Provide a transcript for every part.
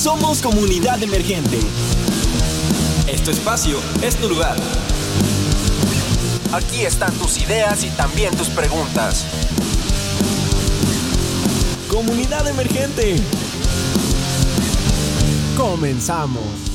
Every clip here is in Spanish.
Somos comunidad emergente. Este espacio es tu lugar. Aquí están tus ideas y también tus preguntas. Comunidad emergente. Comenzamos.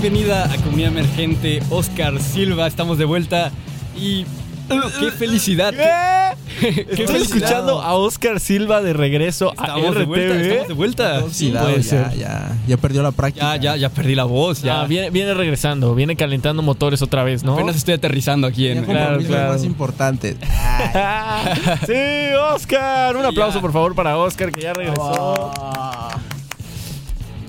Bienvenida a Comunidad Emergente, Oscar Silva, estamos de vuelta y bueno, qué felicidad. Qué, Estoy felicidad. escuchando a Oscar Silva de regreso Estamos a de vuelta, RTV. estamos de vuelta. Sí, puede ya, ser. ya, ya perdió la práctica. Ya, ya, ya perdí la voz, ya. Ya, viene, viene regresando, viene calentando motores otra vez, ¿no? Apenas estoy aterrizando aquí en... Claro, claro. más importantes. sí, Oscar. Un aplauso, Ya. por favor, para Oscar, que ya regresó.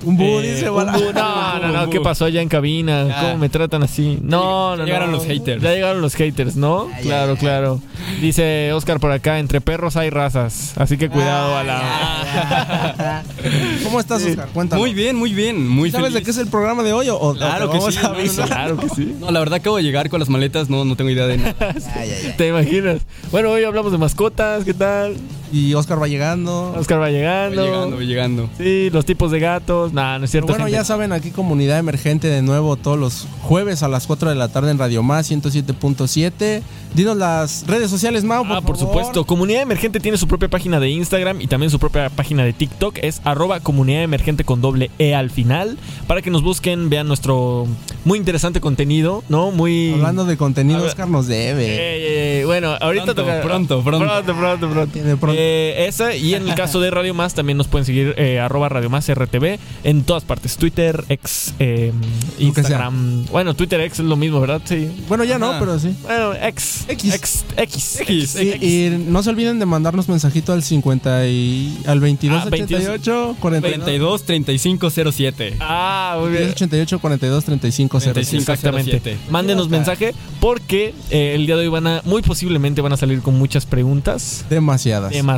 Un bu, Eh, dice, un no, no, no, ¿qué pasó allá en cabina? Ya. ¿Cómo me tratan así? No, Ya no, llegaron no. los haters. Ya llegaron los haters, ¿no? Ya, ya, claro, ya. claro. Dice Oscar por acá, entre perros hay razas, así que cuidado a la... ¿Cómo estás, Oscar? Cuéntame. Muy bien, muy bien, muy ¿Sabes de feliz. qué es el programa de hoy? O, o Claro que vamos sí, a no, no, no. avisar? Claro que sí. No, la verdad acabo de llegar con las maletas, no, no tengo idea de nada. Ya, ya, ya. ¿Te imaginas? Bueno, hoy hablamos de mascotas, ¿qué tal? Y Oscar va llegando. Oscar va llegando. llegando, voy llegando. Sí, los tipos de gatos. Nah, no es Pero cierto. bueno, gente. ya saben, aquí Comunidad Emergente de nuevo todos los jueves a las 4 de la tarde en Radio Más 107.7. Dinos las redes sociales, Mau, por Ah, por favor. supuesto. Comunidad Emergente tiene su propia página de Instagram y también su propia página de TikTok. Es arroba comunidad emergente con doble E al final. Para que nos busquen, vean nuestro muy interesante contenido, ¿no? Muy... Hablando de contenido. Oscar nos debe. Eh, eh, bueno, ahorita Pronto, toca- pronto, pronto. Pronto, pronto, pronto. Tiene pronto. Eh, esa y en el caso de Radio Más también nos pueden seguir eh, arroba Radio Más RTV en todas partes. Twitter, X, eh, que Instagram. Bueno, Twitter, X es lo mismo, ¿verdad? Sí. Bueno, ya no, pero sí. Bueno, X. X. X. X. X. Y, y no se olviden de mandarnos mensajito al 50 y al 22 Ah, 88 42 22 35 07. Ah, muy bien. 88 42 35 07. 35. Exactamente. 07. Mándenos mensaje porque eh, el día de hoy van a, muy posiblemente van a salir con muchas preguntas. Demasiadas. Demasiadas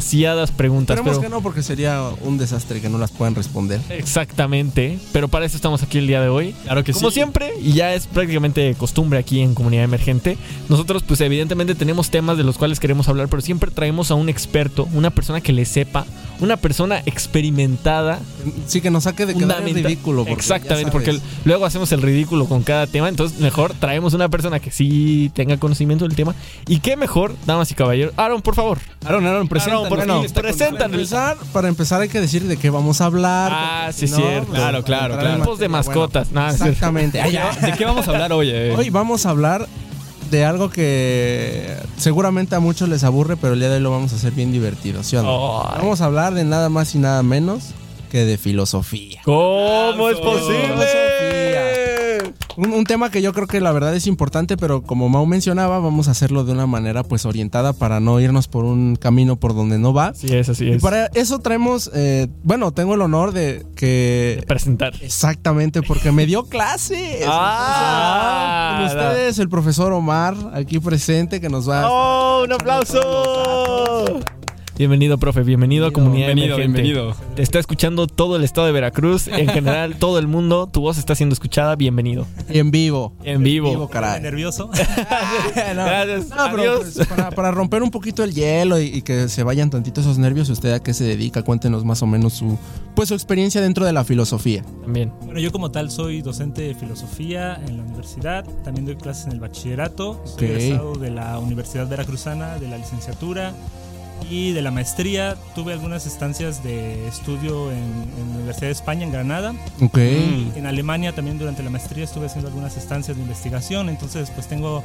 preguntas. Esperemos pero- que no, porque sería un desastre que no las puedan responder. Exactamente. Pero para eso estamos aquí el día de hoy. Claro que Como sí. siempre, y ya es prácticamente costumbre aquí en Comunidad Emergente, nosotros pues evidentemente tenemos temas de los cuales queremos hablar, pero siempre traemos a un experto, una persona que le sepa, una persona experimentada. Sí, que nos saque de quedar en fundamenta- ridículo. porque Exactamente, porque luego hacemos el ridículo con cada tema, entonces mejor traemos una persona que sí tenga conocimiento del tema. Y qué mejor, damas y caballeros. Aaron, por favor. Aaron, Aaron, preséntanos. por ¿Quién favor, está con- Para empezar, para empezar hay que decir de qué vamos a hablar. Ah, sí, si cierto. pues, Claro, claro, claro. Tipos de mascotas. bueno, exactamente. ¿De qué vamos a hablar hoy? eh? Hoy vamos a hablar de algo que seguramente a muchos les aburre, pero el día de hoy lo vamos a hacer bien divertido, ¿sí o no? Ay. Vamos a hablar de nada más y nada menos que de filosofía. ¿Cómo es posible? Un, un tema que yo creo que la verdad es importante, pero como Mau mencionaba, vamos a hacerlo de una manera pues orientada para no irnos por un camino por donde no va. Sí, es así Y es. para eso traemos, eh, bueno, tengo el honor de que... presentar. Exactamente, porque me dio clases. Ah, con ustedes, el profesor Omar, aquí presente, que nos va a... ¡Oh, un aplauso! Bienvenido, profe. Bienvenido, a Comunidad Bienvenido, Emergente. bienvenido. Te está escuchando todo el estado de Veracruz. En general, todo el mundo. Tu voz está siendo escuchada. Bienvenido. Y en vivo. En vivo. caray. nervioso. No. Gracias. No, pero Adiós. pues, para, para romper un poquito el hielo y, y que se vayan tantito esos nervios, ¿usted a qué se dedica? Cuéntenos más o menos su, pues, su experiencia dentro de la filosofía. También. Bueno, yo como tal soy docente de filosofía en la universidad, también doy clases en el bachillerato, soy Ok. egresado de la Universidad Veracruzana, de la licenciatura y de la maestría. Tuve algunas estancias de estudio en, en la Universidad de España, en Granada. Ok. En Alemania también durante la maestría estuve haciendo algunas estancias de investigación, entonces pues tengo...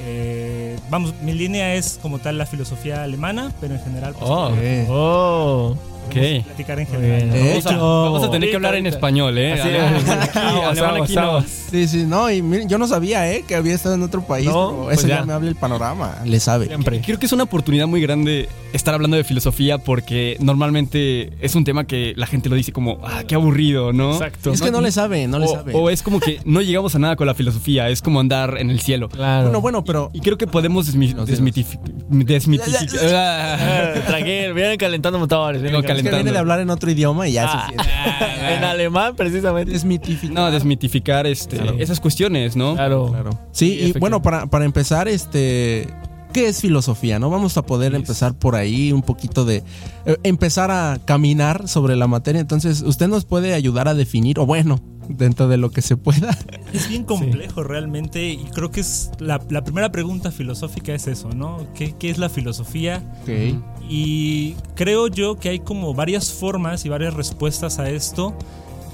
eh, vamos, mi línea es como tal la filosofía alemana, pero en general pues, Oh. Oh. Ok. platicar en general. Vamos a, hecho- vamos a tener que hablar en español, ¿eh? Así aquí, aquí no. Sí, sí, no, y miren, yo no sabía, ¿eh? Que había estado en otro país, No, pero pues eso ya. ya. me habla el panorama, le sabe. Siempre. Creo que es una oportunidad muy grande estar hablando de filosofía porque normalmente es un tema que la gente lo dice como, ah, qué aburrido, ¿no? Exacto. Es que no le sabe, no le o, sabe. o es como que no llegamos a nada con la filosofía, es como andar en el cielo. Claro. Bueno, bueno, pero Y creo que podemos desmitificar. Ah, Tranquilo, vienen calentando motores. vienen Es que viene de hablar en otro idioma y ya Ah, se siente. en alemán, precisamente. Desmitificar. No, desmitificar este, Claro. esas cuestiones, ¿no? Claro. Claro. Sí, y bueno, para, para empezar, este. ¿Qué es filosofía? ¿No? Vamos a poder empezar por ahí un poquito de. eh, empezar a caminar sobre la materia. Entonces, ¿usted nos puede ayudar a definir? O bueno, dentro de lo que se pueda. Es bien complejo realmente y creo que es la, la primera pregunta filosófica es eso, ¿no? ¿Qué, qué es la filosofía? Ok. Y creo yo que hay como varias formas y varias respuestas a esto.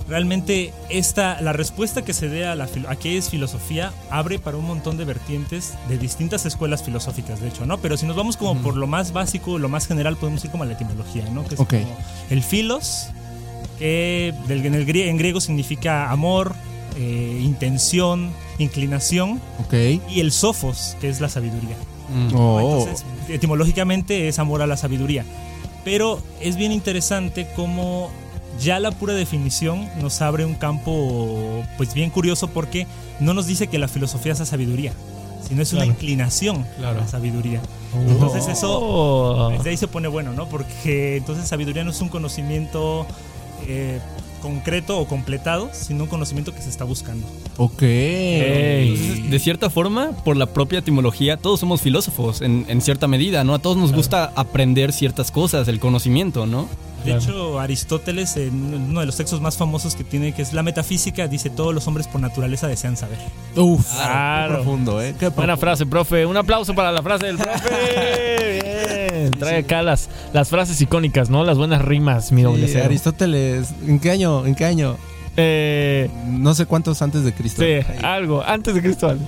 Realmente esta, la respuesta que se dé a, la, a qué es filosofía abre para un montón de vertientes de distintas escuelas filosóficas, de hecho, ¿no? Pero si nos vamos como por lo más básico, lo más general, podemos ir como a la etimología, ¿no? Que es Ok. como el filos, que en, el grie- en griego significa amor, eh, intención, inclinación, Ok. y el sofos, que es la sabiduría. Mm. Oh. Entonces, etimológicamente es amor a la sabiduría. Pero es bien interesante cómo ya la pura definición nos abre un campo pues bien curioso porque no nos dice que la filosofía sea sabiduría, sino es una Claro. inclinación Claro. a la sabiduría. Entonces eso Oh. desde ahí se pone bueno, ¿no? Porque entonces sabiduría no es un conocimiento eh, concreto o completado, sino un conocimiento que se está buscando. Ok. Entonces, de cierta forma, por la propia etimología, todos somos filósofos en, en cierta medida, ¿no? A todos nos gusta aprender ciertas cosas, el conocimiento, ¿no? De hecho, Aristóteles, en uno de los textos más famosos que tiene, que es la metafísica, dice todos los hombres por naturaleza desean saber. Uf. Claro. Qué profundo, ¿eh? Qué Buena profundo. frase, profe. Un aplauso para la frase del profe. Bien. Trae acá las, las frases icónicas, ¿no? Las buenas rimas, mi doble Sí. Aristóteles, ¿en qué año? ¿En qué año? Eh, No sé cuántos antes de Cristo. sí, Ahí. algo. Antes de Cristóbal.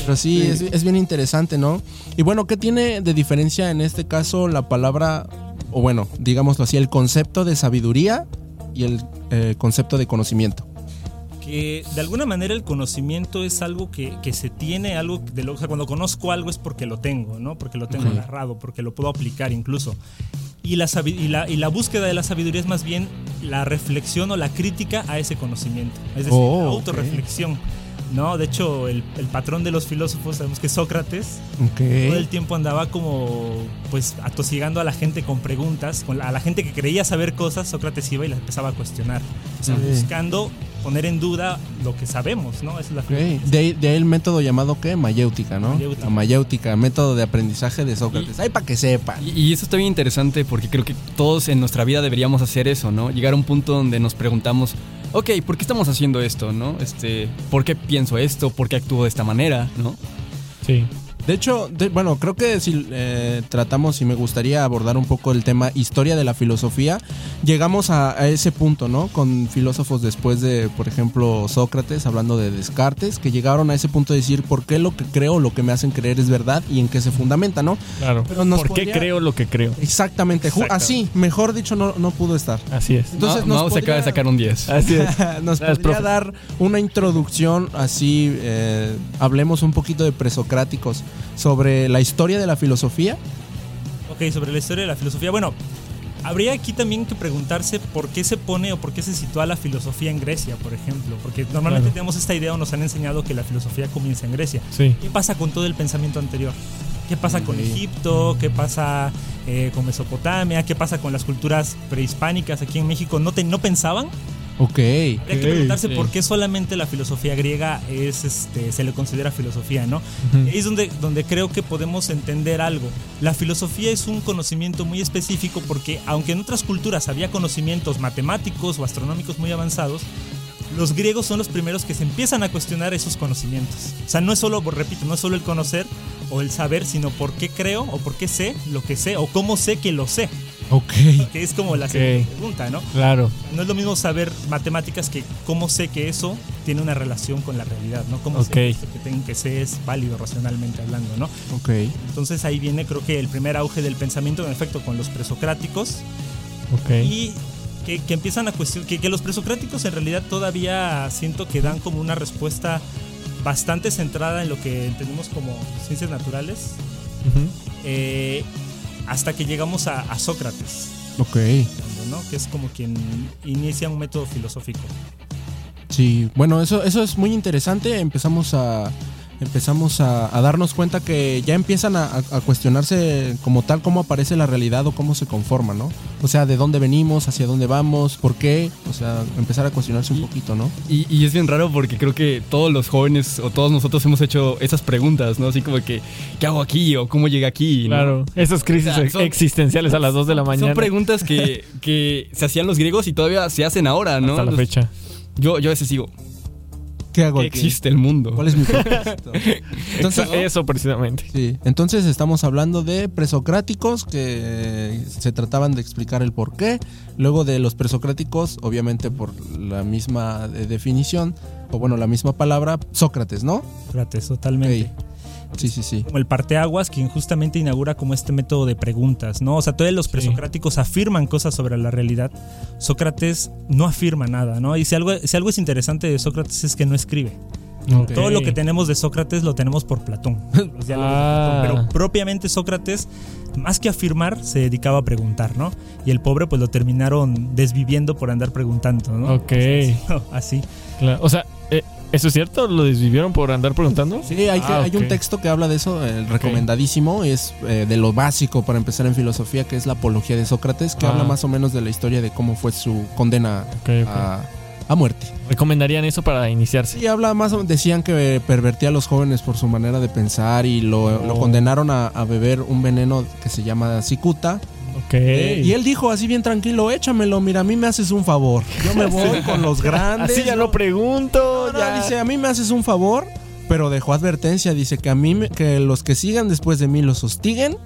Pero sí, Es, es bien interesante, ¿no? Y bueno, ¿qué tiene de diferencia en este caso la palabra, o bueno, digámoslo así, el concepto de sabiduría y el eh, concepto de conocimiento? Que de alguna manera el conocimiento es algo que, que se tiene, algo de lo, o sea, cuando conozco algo es porque lo tengo, ¿no? Porque lo tengo agarrado, porque lo puedo aplicar incluso. Y la, y, la, y la búsqueda de la sabiduría es más bien la reflexión o la crítica a ese conocimiento. Es decir, Oh, la autorreflexión. ¿No? De hecho, el, el patrón de los filósofos, sabemos que Sócrates todo el tiempo andaba como pues atosigando a la gente con preguntas, con la- a la gente que creía saber cosas, Sócrates iba y las empezaba a cuestionar, o sea, buscando poner en duda lo que sabemos, ¿no? Esa es la Ok. filosofía. De, ahí- de ahí el método llamado ¿qué? Mayéutica, ¿no? Mayéutica. La mayéutica, método de aprendizaje de Sócrates. Ay, para que sepan. Y, y eso está bien interesante porque creo que todos en nuestra vida deberíamos hacer eso, ¿no? Llegar a un punto donde nos preguntamos, ok, ¿por qué estamos haciendo esto, no? Este, ¿por qué pienso esto? ¿Por qué actúo de esta manera, no? Sí. De hecho, de- bueno, creo que si eh, tratamos y me gustaría abordar un poco el tema historia de la filosofía, llegamos a, a ese punto, ¿no? Con filósofos después de, por ejemplo, Sócrates, hablando de Descartes, que llegaron a ese punto de decir por qué lo que creo, lo que me hacen creer es verdad y en qué se fundamenta, ¿no? Claro. Pero nos ¿Por qué creo lo que creo? Exactamente, así, mejor dicho, no, no pudo estar. Así es. Entonces, Ma- nos se acaba de sacar un 10. Así es. Nos podría profe. dar una introducción así, eh, hablemos un poquito de presocráticos sobre la historia de la filosofía. Ok, sobre la historia de la filosofía. Bueno, habría aquí también que preguntarse por qué se pone o por qué se sitúa la filosofía en Grecia, por ejemplo. Porque normalmente Claro. tenemos esta idea o nos han enseñado que la filosofía comienza en Grecia. Sí. ¿Qué pasa con todo el pensamiento anterior? ¿Qué pasa con. Egipto? ¿Qué pasa eh, con Mesopotamia? ¿Qué pasa con las culturas prehispánicas aquí en México? ¿No, te- no pensaban? Ok. Habría que preguntarse sí. por qué solamente la filosofía griega es, este, se le considera filosofía, ¿no? Ujú. Ahí es donde, donde creo que podemos entender algo. La filosofía es un conocimiento muy específico porque aunque en otras culturas había conocimientos matemáticos o astronómicos muy avanzados, los griegos son los primeros que se empiezan a cuestionar esos conocimientos. O sea, no es solo, repito, no es solo el conocer o el saber, sino por qué creo o por qué sé lo que sé o cómo sé que lo sé, Ok. que es como la Ok. segunda pregunta, ¿no? Claro. No es lo mismo saber matemáticas que cómo sé que eso tiene una relación con la realidad, ¿no? Cómo Ok. sé que esto que tengo que sé es válido racionalmente hablando, ¿no? Ok. Entonces ahí viene creo que el primer auge del pensamiento, en efecto, con los presocráticos Ok. y que, que empiezan a cuestionar, que, que los presocráticos en realidad todavía siento que dan como una respuesta bastante centrada en lo que entendemos como ciencias naturales, Ujú. eh, hasta que llegamos a, a Sócrates, Ok. ¿no? Que es como quien inicia un método filosófico. Sí, bueno, eso, eso es muy interesante. Empezamos a empezamos a, a darnos cuenta que ya empiezan a, a- a cuestionarse como tal cómo aparece la realidad o cómo se conforma, ¿no? O sea, de dónde venimos, hacia dónde vamos, por qué, o sea, empezar a cuestionarse un poquito, ¿no? Y, y es bien raro porque creo que todos los jóvenes o todos nosotros hemos hecho esas preguntas, ¿no? Así como que, ¿qué hago aquí? o ¿cómo llegué aquí? ¿no? Claro, esas crisis O sea, son- existenciales a las 2 de la mañana. Son preguntas que, que se hacían los griegos y todavía se hacen ahora, ¿no? hasta la Los- fecha. Yo, yo a veces digo, ¿Qué hago ¿qué aquí? existe el mundo? ¿Cuál es mi propósito? Entonces, Eso precisamente. Sí, entonces estamos hablando de presocráticos que se trataban de explicar el por qué. Luego de los presocráticos, obviamente por la misma eh, definición, o bueno, la misma palabra, Sócrates, ¿no? Sócrates, totalmente. Ok. Sí, sí, sí. Como el parteaguas, quien justamente inaugura como este método de preguntas, ¿no? O sea, todos los presocráticos afirman cosas sobre la realidad. Sócrates no afirma nada, ¿no? Y si algo, si algo es interesante de Sócrates es que no escribe. Todo lo que tenemos de Sócrates lo tenemos por Platón. Ah. Platón. Pero propiamente Sócrates, más que afirmar, se dedicaba a preguntar, ¿no? Y el pobre pues lo terminaron desviviendo por andar preguntando, ¿no? Ok. Así. Claro. O sea, eh, ¿eso es cierto? ¿Lo desvivieron por andar preguntando? Sí, hay, que- Ah, hay un texto que habla de eso, el recomendadísimo, es eh, de lo básico para empezar en filosofía, que es la apología de Sócrates, que Ah. habla más o menos de la historia de cómo fue su condena a, a muerte. ¿Recomendarían eso para iniciarse? Sí, habla más decían que pervertía a los jóvenes por su manera de pensar y lo, lo Oh. condenaron a, a beber un veneno que se llama cicuta. Ok. Eh, y él dijo así bien tranquilo, échamelo, mira, a mí me haces un favor. Yo me voy con los grandes. Así ya no pregunto. No, no, ya. dice, a mí me haces un favor, pero dejó advertencia, dice que a mí me- que los que sigan después de mí los hostiguen,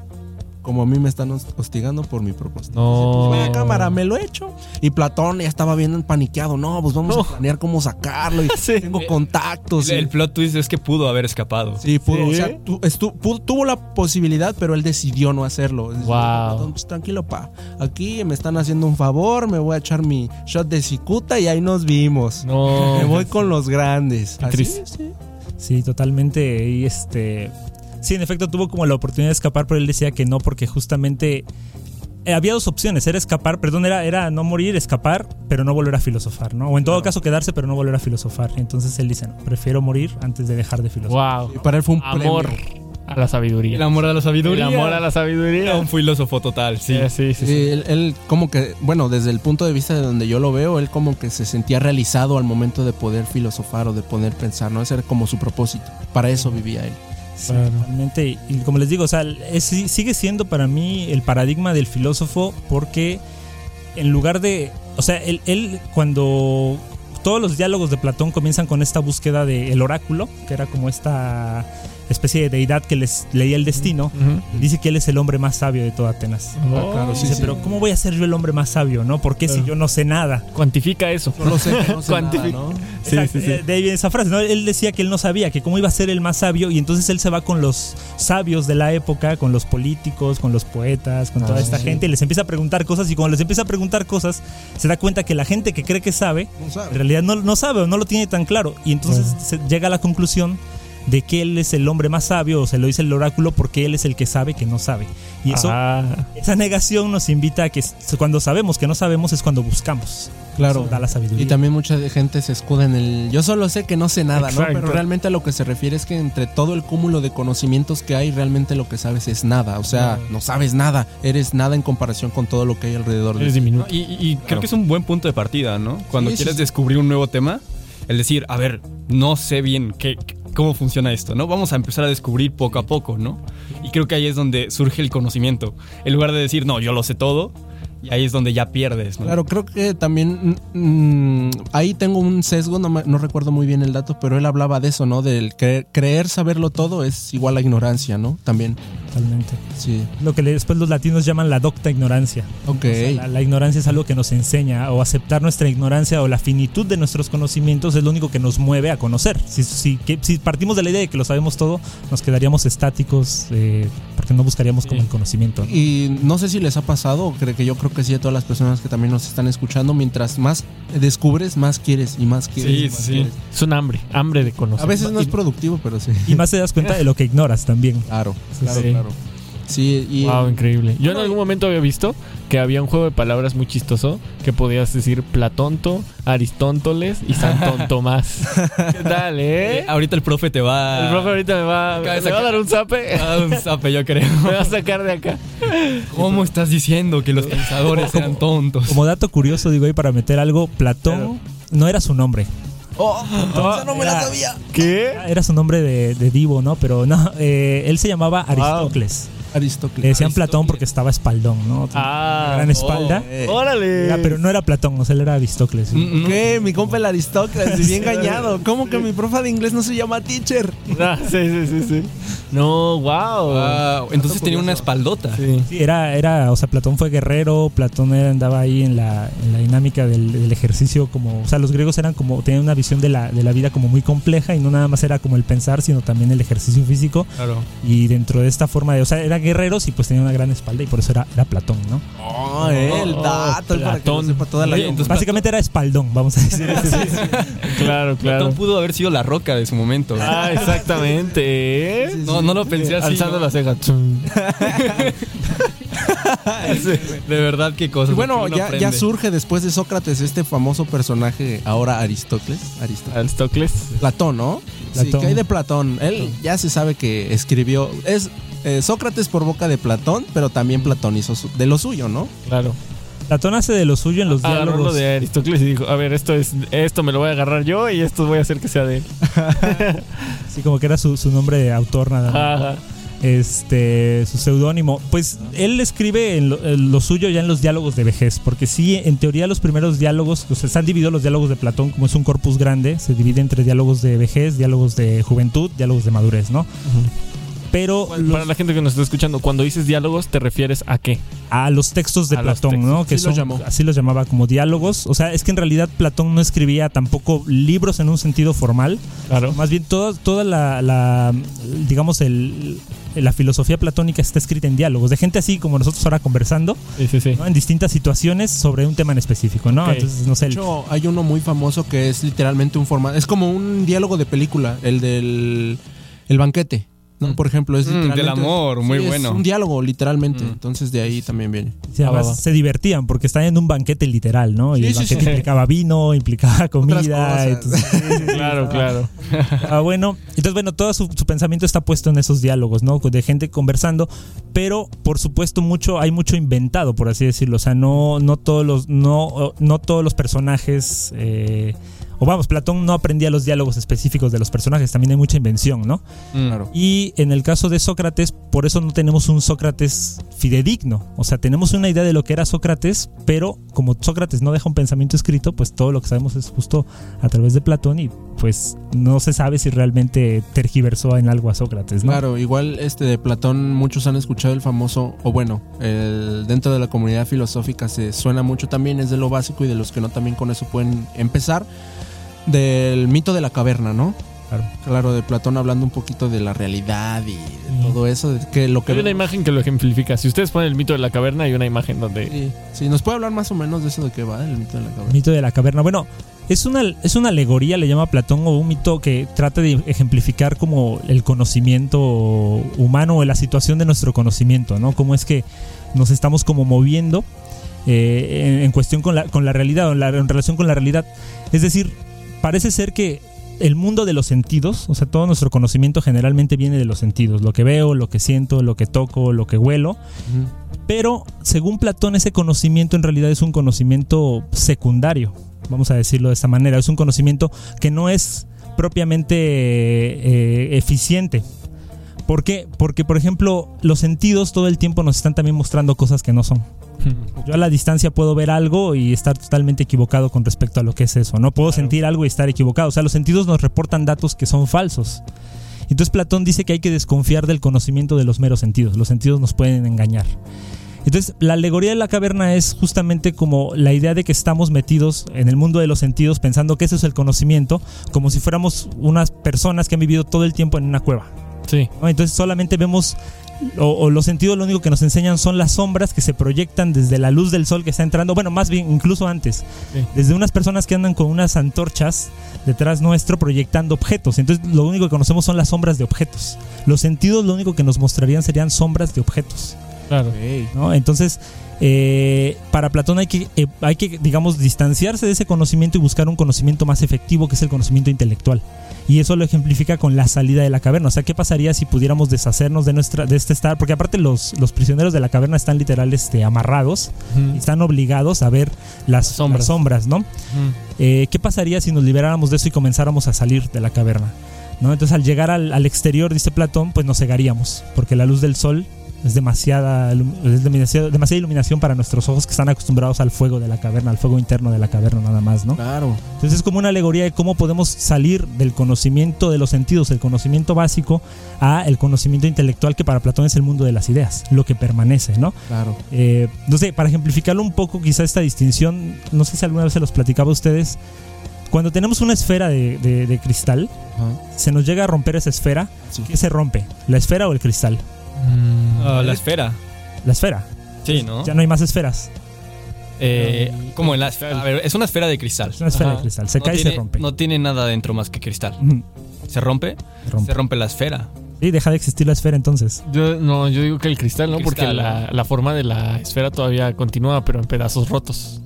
como a mí me están hos- hostigando por mi propósito. No. Dice, pues, vaya cámara, me lo he hecho. Y Platón ya estaba bien paniqueado, no, pues vamos No. a planear cómo sacarlo y Sí. tengo contactos. El, y- el plot twist es que pudo haber escapado. Sí, pudo, ¿Sí? o sea, tu- estu- pudo- tuvo la posibilidad, pero él decidió no hacerlo. Wow. "Platón, pues, tranquilo, pa. Aquí me están haciendo un favor, me voy a echar mi shot de cicuta y ahí nos vimos. No. Me voy con los grandes. Así, sí. Sí, totalmente. Y este. Sí, en efecto tuvo como la oportunidad de escapar, pero él decía que no, porque justamente. eh, había dos opciones, era escapar, perdón, era, era no morir, escapar, pero no volver a filosofar, ¿no? O en todo caso quedarse, pero no volver a filosofar. Entonces él dice, no, prefiero morir antes de dejar de filosofar. Wow. Y para él fue un Amor premio. a la sabiduría. El amor a la sabiduría. El amor a la sabiduría. Era un filósofo total, sí. Sí, sí, sí. Sí, sí. él, él como que, bueno, desde el punto de vista de donde yo lo veo, él como que se sentía realizado al momento de poder filosofar o de poder pensar, ¿no? Ese era como su propósito. Para eso vivía él. Y, como les digo, o sea, es- sigue siendo para mí el paradigma del filósofo porque en lugar de, o sea, él, él cuando todos los diálogos de Platón comienzan con esta búsqueda del oráculo, que era como esta especie de deidad que les leía el destino, dice que él es el hombre más sabio de toda Atenas. Oh, claro, sí, Dice, sí. pero ¿cómo voy a ser yo el hombre más sabio, no? ¿Por qué si yo no sé nada? Cuantifica eso. Solo sé que no sé nada, Cuantifica- ¿no? Sí, Exacto, sí, sí. eh, De ahí viene esa frase, ¿no? Él decía que él no sabía, que cómo iba a ser el más sabio, y entonces él se va con los sabios de la época, con los políticos, con los poetas, con toda Ah, esta sí. gente, y les empieza a preguntar cosas, y cuando les empieza a preguntar cosas, se da cuenta que la gente que cree que sabe, No sabe. en realidad no, no sabe o no lo tiene tan claro, y entonces se llega a la conclusión de que él es el hombre más sabio, o se lo dice el oráculo, porque él es el que sabe que no sabe. Y eso, Ah, esa negación nos invita a que cuando sabemos que no sabemos es cuando buscamos. Claro. Eso da la sabiduría. Y también mucha gente se escuda en el yo solo sé que no sé nada, ¿no? Pero realmente a lo que se refiere es que entre todo el cúmulo de conocimientos que hay, realmente lo que sabes es nada. O sea, no sabes nada. Eres nada en comparación con todo lo que hay alrededor de eres ti. diminuto. Y, y- creo que es un buen punto de partida, ¿no? Cuando sí, quieres sí. descubrir un nuevo tema, el decir, a ver, no sé bien qué, cómo funciona esto, ¿no? Vamos a empezar a descubrir poco a poco, ¿no? Y creo que ahí es donde surge el conocimiento. En lugar de decir, no, yo lo sé todo, y ahí es donde ya pierdes, ¿no? Claro, creo que también mm, ahí tengo un sesgo, no, me- no recuerdo muy bien el dato, pero él hablaba de eso, ¿no? Del creer, creer saberlo todo es igual a ignorancia, ¿no? También. Totalmente. Sí. Lo que después los latinos llaman la docta ignorancia. Ok. O sea, la, la ignorancia es algo que nos enseña, o aceptar nuestra ignorancia o la finitud de nuestros conocimientos es lo único que nos mueve a conocer. Si, si, que- si partimos de la idea de que lo sabemos todo, nos quedaríamos estáticos eh, porque no buscaríamos como el conocimiento. ¿no? Y no sé si les ha pasado, o creo que yo creo que sí a todas las personas que también nos están escuchando, mientras más descubres, más quieres y más quieres. Sí, y más sí. quieres. Es un hambre, hambre de conocer. A veces no es productivo, pero sí. Y más te das cuenta de lo que ignoras también. Claro, claro, sí. claro. Sí, y Wow, increíble. Yo en algún momento había visto que había un juego de palabras muy chistoso que podías decir Platonto, Aristóntoles y Santón Tomás. ¿Qué tal, Eh, eh? ahorita el profe te va. El profe ahorita me va, me va a sacar- dar un zape. Ah, un zape, yo creo. Me va a sacar de acá. ¿Cómo estás diciendo que los pensadores eran tontos? Como dato curioso, digo ahí para meter algo, Platón no era su nombre. Oh, esa no me la sabía. ¿Qué? Era su nombre de, de divo, ¿no? Pero no, eh, él se llamaba Aristócles. Le Aristócles. decían Platón porque estaba espaldón, ¿no? Ah, gran espalda. Eh, ¡Órale! Pero no era Platón, o sea, él era Aristócles. Mm, mm. ¿Qué? Mi compa el Aristócles, y bien engañado. ¿Cómo que mi profe de inglés no se llama teacher? Ah, sí, sí, sí, sí. No, wow. Wow, entonces tenía una espaldota. Sí. Sí, era, era, o sea, Platón fue guerrero, Platón era- andaba ahí en la, en la dinámica del, del ejercicio como, o sea, los griegos eran como, tenían una visión de la, de la vida como muy compleja y no nada más era como el pensar, sino también el ejercicio físico Claro. y dentro de esta forma de, o sea, eran guerreros y pues tenían una gran espalda y por eso era, era Platón, ¿no? Oh, el Oh, dato, el para Platón. sepa toda la Oye, entonces- Básicamente era espaldón, vamos a decir. Claro, claro. Platón pudo haber sido la roca de su momento. Ah, exactamente. No, no lo pensé así. Alzando ¿no? la ceja. De verdad, qué cosas. Y bueno, ya, surge después de Sócrates este famoso personaje, ahora Aristóteles. Aristóteles. Aristócles. Platón, ¿no? Sí, Platón. que hay de Platón. Él ya se sabe que escribió. Es eh, Sócrates por boca de Platón, pero también Platón hizo su- de lo suyo, ¿no? Claro. Platón hace de lo suyo en los Agarró lo diálogos. de Aristóteles y dijo, a ver, esto es esto me lo voy a agarrar yo y esto voy a hacer que sea de él. Sí, como que era su, su nombre de autor nada más. Ajá. Este su seudónimo. Pues él escribe en lo, en lo suyo ya en los diálogos de vejez, porque sí, en teoría los primeros diálogos, o sea, están divididos los diálogos de Platón como es un corpus grande, se divide entre diálogos de vejez, diálogos de juventud, diálogos de madurez, ¿no? Pero los- Para la gente que nos está escuchando, cuando dices diálogos, ¿te refieres a qué? a los textos de A Platón, textos. ¿no? Que Así los son, llamó. así los llamaba como diálogos. O sea, es que en realidad Platón no escribía tampoco libros en un sentido formal. Claro. Más bien toda, toda la, la, digamos, el, la filosofía platónica está escrita en diálogos, de gente así como nosotros ahora conversando, Sí, sí, sí. ¿no? en distintas situaciones sobre un tema en específico, ¿no? Entonces, no sé, De el- hecho, hay uno muy famoso que es literalmente un formato. Es como un diálogo de película, el del el banquete. ¿No? Por ejemplo, es Mm, del amor, muy es bueno. un diálogo, literalmente. Mm. Entonces de ahí también viene. Sí, además Ah, va, va. se divertían porque estaban en un banquete literal, ¿no? Y Sí, el sí, banquete sí. implicaba vino, implicaba comida. entonces, Claro, claro. Ah, bueno, entonces bueno, todo su, su pensamiento está puesto en esos diálogos, ¿no? De gente conversando, pero por supuesto mucho, hay mucho inventado, por así decirlo. O sea, no, no todos los, no, no todos los personajes. eh, o vamos, Platón no aprendía los diálogos específicos de los personajes, también hay mucha invención, ¿no? Mm. Claro. Y en el caso de Sócrates, por eso no tenemos un Sócrates fidedigno. O sea, tenemos una idea de lo que era Sócrates, pero como Sócrates no deja un pensamiento escrito, pues todo lo que sabemos es justo a través de Platón y pues no se sabe si realmente tergiversó en algo a Sócrates, ¿no? Claro, igual este de Platón, muchos han escuchado el famoso, o bueno, el, dentro de la comunidad filosófica se suena mucho también, es de lo básico y de los que no también con eso pueden empezar, del mito de la caverna, ¿no? Claro. Claro, de Platón hablando un poquito de la realidad y de todo eso, de que lo que... Hay una imagen que lo ejemplifica. Si ustedes ponen el mito de la caverna, hay una imagen donde... Sí, sí, ¿nos puede hablar más o menos de eso de qué va, el mito de la caverna? Mito de la caverna. Bueno, es una, es una alegoría, le llama Platón, o un mito que trata de ejemplificar como el conocimiento humano o la situación de nuestro conocimiento, ¿no? Cómo es que nos estamos como moviendo eh, en, en cuestión con la, con la realidad o en, la- en relación con la realidad. Es decir, parece ser que el mundo de los sentidos, o sea, todo nuestro conocimiento generalmente viene de los sentidos, lo que veo, lo que siento, lo que toco, lo que huelo, pero según Platón ese conocimiento en realidad es un conocimiento secundario, vamos a decirlo de esta manera, es un conocimiento que no es propiamente eh, eficiente. ¿Por qué? Porque, por ejemplo, los sentidos todo el tiempo nos están también mostrando cosas que no son. Yo a la distancia puedo ver algo y estar totalmente equivocado con respecto a lo que es eso. No puedo sentir algo y estar equivocado. O sea, los sentidos nos reportan datos que son falsos. Entonces Platón dice que hay que desconfiar del conocimiento de los meros sentidos. Los sentidos nos pueden engañar. Entonces, la alegoría de la caverna es justamente como la idea de que estamos metidos en el mundo de los sentidos pensando que eso es el conocimiento, como si fuéramos unas personas que han vivido todo el tiempo en una cueva. Sí. ¿no? Entonces solamente vemos o, o los sentidos lo único que nos enseñan son las sombras que se proyectan desde la luz del sol que está entrando, bueno, más bien incluso antes, Sí. desde unas personas que andan con unas antorchas detrás nuestro proyectando objetos. Entonces lo único que conocemos son las sombras de objetos. Los sentidos lo único que nos mostrarían serían sombras de objetos. Claro. ¿no? Entonces, eh, para Platón hay que, eh, hay que, digamos, distanciarse de ese conocimiento y buscar un conocimiento más efectivo, que es el conocimiento intelectual. Y eso lo ejemplifica con la salida de la caverna. O sea, ¿qué pasaría si pudiéramos deshacernos de nuestra, de este estar? Porque aparte los, los prisioneros de la caverna están literal este, amarrados y están obligados a ver las Sombras. las sombras ¿no? Eh, ¿Qué pasaría si nos liberáramos de eso y comenzáramos a salir de la caverna? ¿no? Entonces al llegar al, al exterior, dice Platón, pues nos cegaríamos, porque la luz del sol es demasiada, es demasiada, demasiada iluminación para nuestros ojos que están acostumbrados al fuego de la caverna, al fuego interno de la caverna nada más, ¿no? Claro. Entonces es como una alegoría de cómo podemos salir del conocimiento de los sentidos, el conocimiento básico, a el conocimiento intelectual que para Platón es el mundo de las ideas, lo que permanece, ¿no? Claro. Eh, no sé, para ejemplificarlo un poco, quizá esta distinción, no sé si alguna vez se los platicaba a ustedes, cuando tenemos una esfera de, de- de cristal, se nos llega a romper esa esfera, Sí. ¿qué se rompe? ¿La esfera o el cristal? Ah, la esfera. La esfera. Sí, ¿no? Ya no hay más esferas. Eh, como en la esfera. A ver, es una esfera de cristal. Es una esfera Ajá. de cristal. Se no cae y se rompe. No tiene nada dentro más que cristal. Se rompe, se rompe. se rompe la esfera. Y deja de existir la esfera entonces. Yo, no, yo digo que el cristal, ¿no? El Porque la, la forma de la esfera todavía continúa, pero en pedazos rotos.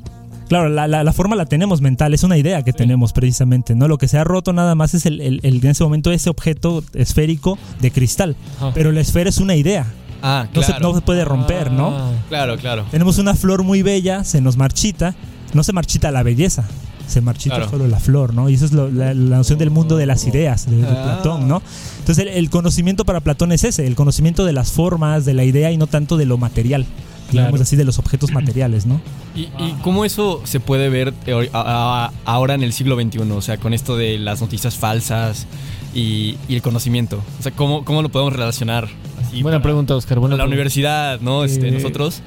Claro, la, la- la forma la tenemos mental, es una idea que tenemos precisamente, ¿no? Lo que se ha roto nada más es el, el- el- en ese momento ese objeto esférico de cristal. Ajá. Pero la esfera es una idea. Ah, No, se, claro. no se puede romper, ¿no? Ah, Claro, claro. Tenemos una flor muy bella, se nos marchita. No se marchita la belleza, se marchita Claro. solo la flor, ¿no? Y eso es lo- la, la noción del mundo de las ideas de, de Ah. Platón, ¿no? Entonces el, el conocimiento para Platón es ese, el conocimiento de las formas, de la idea y no tanto de lo material. Digamos así, de los objetos materiales, ¿no? ¿Y, y cómo eso se puede ver eh, ahora en el siglo XXI? O sea, con esto de las noticias falsas y, y el conocimiento. O sea, ¿cómo, cómo lo podemos relacionar? Así buena pregunta, Oscar. Buena la pregunta. universidad, ¿no? Este, Eh, nosotros.